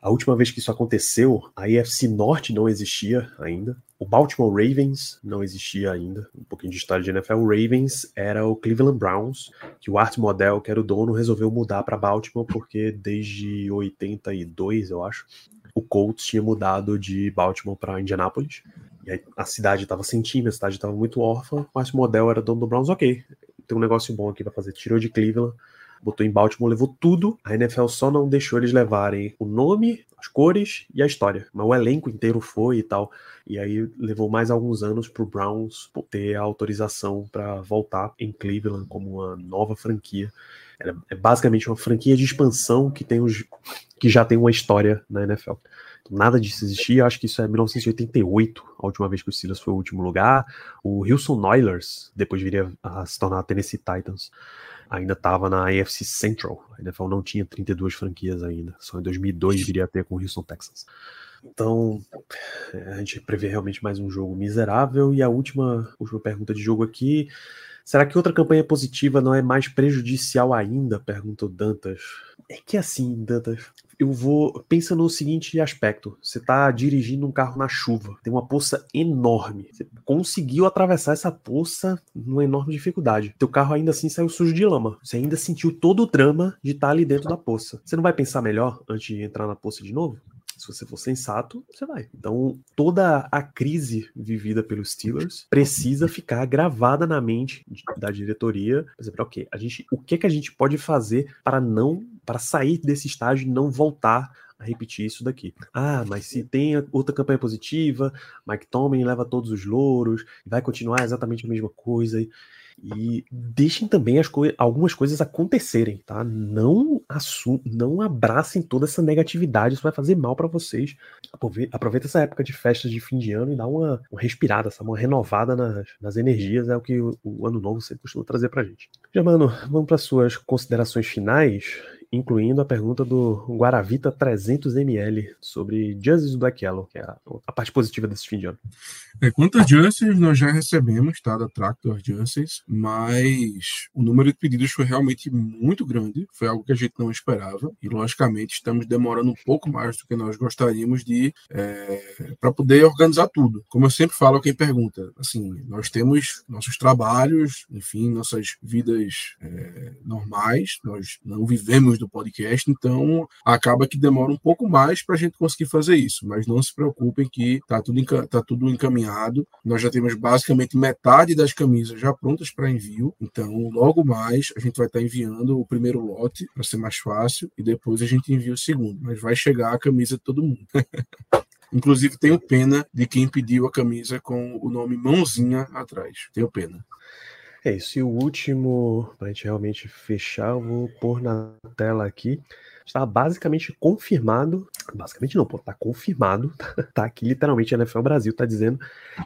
Speaker 3: A última vez que isso aconteceu, a AFC Norte não existia ainda. O Baltimore Ravens não existia ainda. Um pouquinho de história de NFL. O Ravens era o Cleveland Browns, que o Art Model, que era o dono, resolveu mudar para Baltimore porque desde 82, eu acho, o Colts tinha mudado de Baltimore para Indianapolis. E a cidade estava sem time, a cidade estava muito órfã, mas o modelo era dono do Browns, ok. Tem um negócio bom aqui para fazer. Tirou de Cleveland, botou em Baltimore, levou tudo. A NFL só não deixou eles levarem o nome, as cores e a história. Mas o elenco inteiro foi e tal. E aí levou mais alguns anos para o Browns ter a autorização para voltar em Cleveland como uma nova franquia. É basicamente uma franquia de expansão que tem os que já tem uma história na NFL. Nada disso existia, acho que isso é 1988, a última vez que o Steelers foi o último lugar. O Wilson Oilers, depois viria a se tornar a Tennessee Titans, ainda estava na AFC Central. A NFL não tinha 32 franquias ainda, só em 2002 viria a ter com o Houston Texans. Então, é, a gente prevê realmente mais um jogo miserável. E a última, última pergunta de jogo aqui. Será que outra campanha positiva não é mais prejudicial ainda? Pergunta o Dantas. É que assim, Dantas, eu vou. Pensa no seguinte aspecto: você está dirigindo um carro na chuva, tem uma poça enorme. Você conseguiu atravessar essa poça numa enorme dificuldade. Teu carro ainda assim saiu sujo de lama. Você ainda sentiu todo o drama de estar tá ali dentro da poça. Você não vai pensar melhor antes de entrar na poça de novo? Se você for sensato, você vai. Então, toda a crise vivida pelos Steelers precisa ficar gravada na mente da diretoria. Por exemplo, ok, a gente, o que, que a gente pode fazer para não para sair desse estágio e não voltar a repetir isso daqui. Ah, mas se tem outra campanha positiva, Mike Tomlin leva todos os louros, vai continuar exatamente a mesma coisa. E deixem também as co algumas coisas acontecerem, tá? Não assum não abracem toda essa negatividade, isso vai fazer mal para vocês. Aproveita, aproveita, essa época de festas de fim de ano e dá uma, uma respirada, uma renovada nas, nas energias, é o que o, o, ano novo sempre costuma trazer pra gente. Germano, vamos para suas considerações finais incluindo a pergunta do Guaravita 300ml sobre Justice Black Yellow, que é a, a, parte positiva desse fim de ano.
Speaker 4: É, quanto a Justice, nós já recebemos, tá, da Tractor Justice, mas o número de pedidos foi realmente muito grande, foi algo que a gente não esperava, e logicamente estamos demorando um pouco mais do que nós gostaríamos de, é, para poder organizar tudo. Como eu sempre falo a quem pergunta, assim, nós temos nossos trabalhos, enfim, nossas vidas é, normais, nós não vivemos do podcast, então acaba que demora um pouco mais para a gente conseguir fazer isso. Mas não se preocupem que tá tudo, tá tudo encaminhado. Nós já temos basicamente metade das camisas já prontas para envio. Então, logo mais a gente vai estar tá enviando o primeiro lote para ser mais fácil e depois a gente envia o segundo. Mas vai chegar a camisa de todo mundo. Inclusive, tenho pena de quem pediu a camisa com o nome Mãozinha atrás. Tenho pena.
Speaker 3: É isso. E o último, para a gente realmente fechar, eu vou pôr na tela aqui. Está basicamente confirmado. Basicamente não, pô, tá confirmado. Tá aqui literalmente a NFL Brasil tá dizendo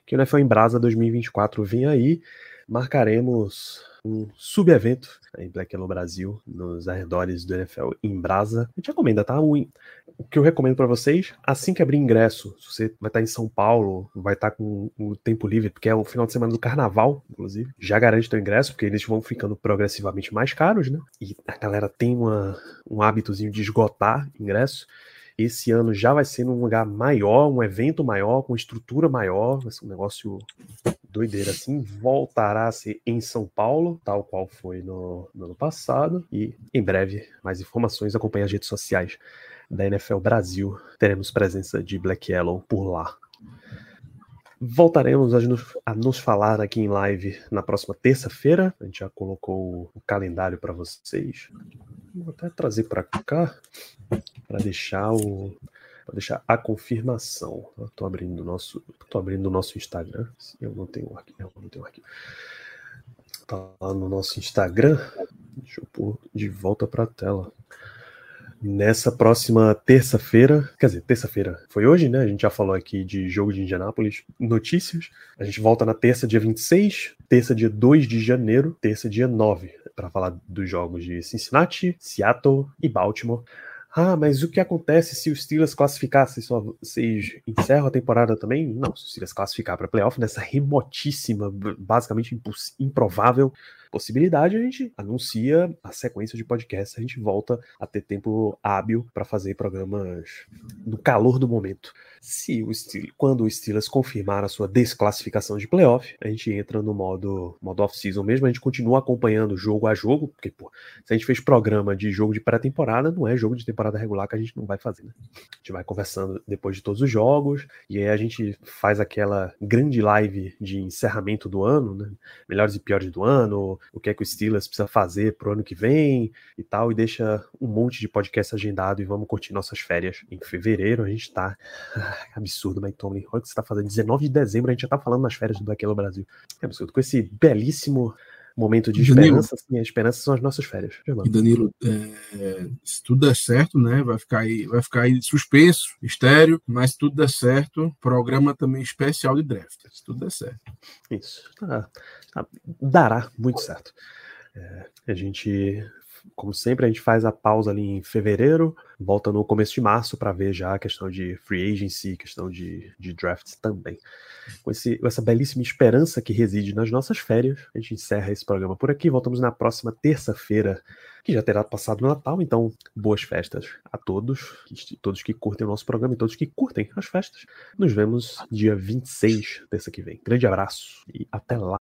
Speaker 3: que o NFL em Brasa 2024 vem aí. Marcaremos um subevento em Black Yellow Brasil, nos arredores do NFL em Brasa. A gente recomenda, tá? O, o que eu recomendo para vocês, assim que abrir ingresso, se você vai estar em São Paulo, vai estar com o tempo livre, porque é o final de semana do carnaval, inclusive, já garante teu ingresso, porque eles vão ficando progressivamente mais caros, né? E a galera tem uma, um hábitozinho de esgotar ingresso. Esse ano já vai ser num lugar maior, um evento maior, com estrutura maior, vai ser um negócio doideira assim. Voltará a ser em São Paulo, tal qual foi no, no ano passado. E em breve, mais informações, acompanhe as redes sociais da NFL Brasil. Teremos presença de Black Yellow por lá. Voltaremos a nos, a nos, falar aqui em live na próxima terça-feira. A gente já colocou o calendário para vocês. Vou até trazer para cá para deixar o para deixar a confirmação. Estou abrindo o nosso, tô abrindo o nosso Instagram. Eu não tenho arquivo, eu não tenho arquivo. Tá lá no nosso Instagram. Deixa eu pôr de volta para a tela. Nessa próxima terça-feira, quer dizer, terça-feira foi hoje, né? A gente já falou aqui de jogo de Indianápolis, notícias. A gente volta na terça, dia 26, terça, dia 2 de janeiro, terça, dia 9, para falar dos jogos de Cincinnati, Seattle e Baltimore. Ah, mas o que acontece se os Steelers classificassem? Só vocês encerram a temporada também? Não, se os Steelers classificar para playoff nessa remotíssima, basicamente improvável possibilidade, a gente anuncia a sequência de podcasts, a gente volta a ter tempo hábil para fazer programas no calor do momento. Se o Steelers, quando o Steelers confirmar a sua desclassificação de playoff, a gente entra no modo, modo off-season mesmo, a gente continua acompanhando jogo a jogo, porque pô, se a gente fez programa de jogo de pré-temporada, não é jogo de temporada regular que a gente não vai fazer, né? A gente vai conversando depois de todos os jogos, e aí a gente faz aquela grande live de encerramento do ano, né? Melhores e piores do ano, o que é que o Steelers precisa fazer pro ano que vem e tal, e deixa um monte de podcast agendado e vamos curtir nossas férias. Em fevereiro a gente tá. Ah, absurdo, Mike Tomlin. Olha o que você tá fazendo. 19 de dezembro a gente já tá falando nas férias do Black Yellow Brasil. É absurdo. Com esse belíssimo momento de Danilo, esperança, assim, a esperança são as nossas férias.
Speaker 4: E Danilo, é, se tudo der certo, né, vai ficar aí, vai ficar aí suspenso, estéreo, mas se tudo der certo, programa também especial de draft, se tudo der certo.
Speaker 3: Isso, tá, tá, dará muito certo. É, a gente como sempre, a gente faz a pausa ali em fevereiro, volta no começo de março para ver já a questão de free agency, questão de, de drafts também. Com, esse, com essa belíssima esperança que reside nas nossas férias, a gente encerra esse programa por aqui. Voltamos na próxima terça-feira, que já terá passado o Natal, então boas festas a todos, todos que curtem o nosso programa e todos que curtem as festas. Nos vemos dia 26, terça que vem. Grande abraço e até lá.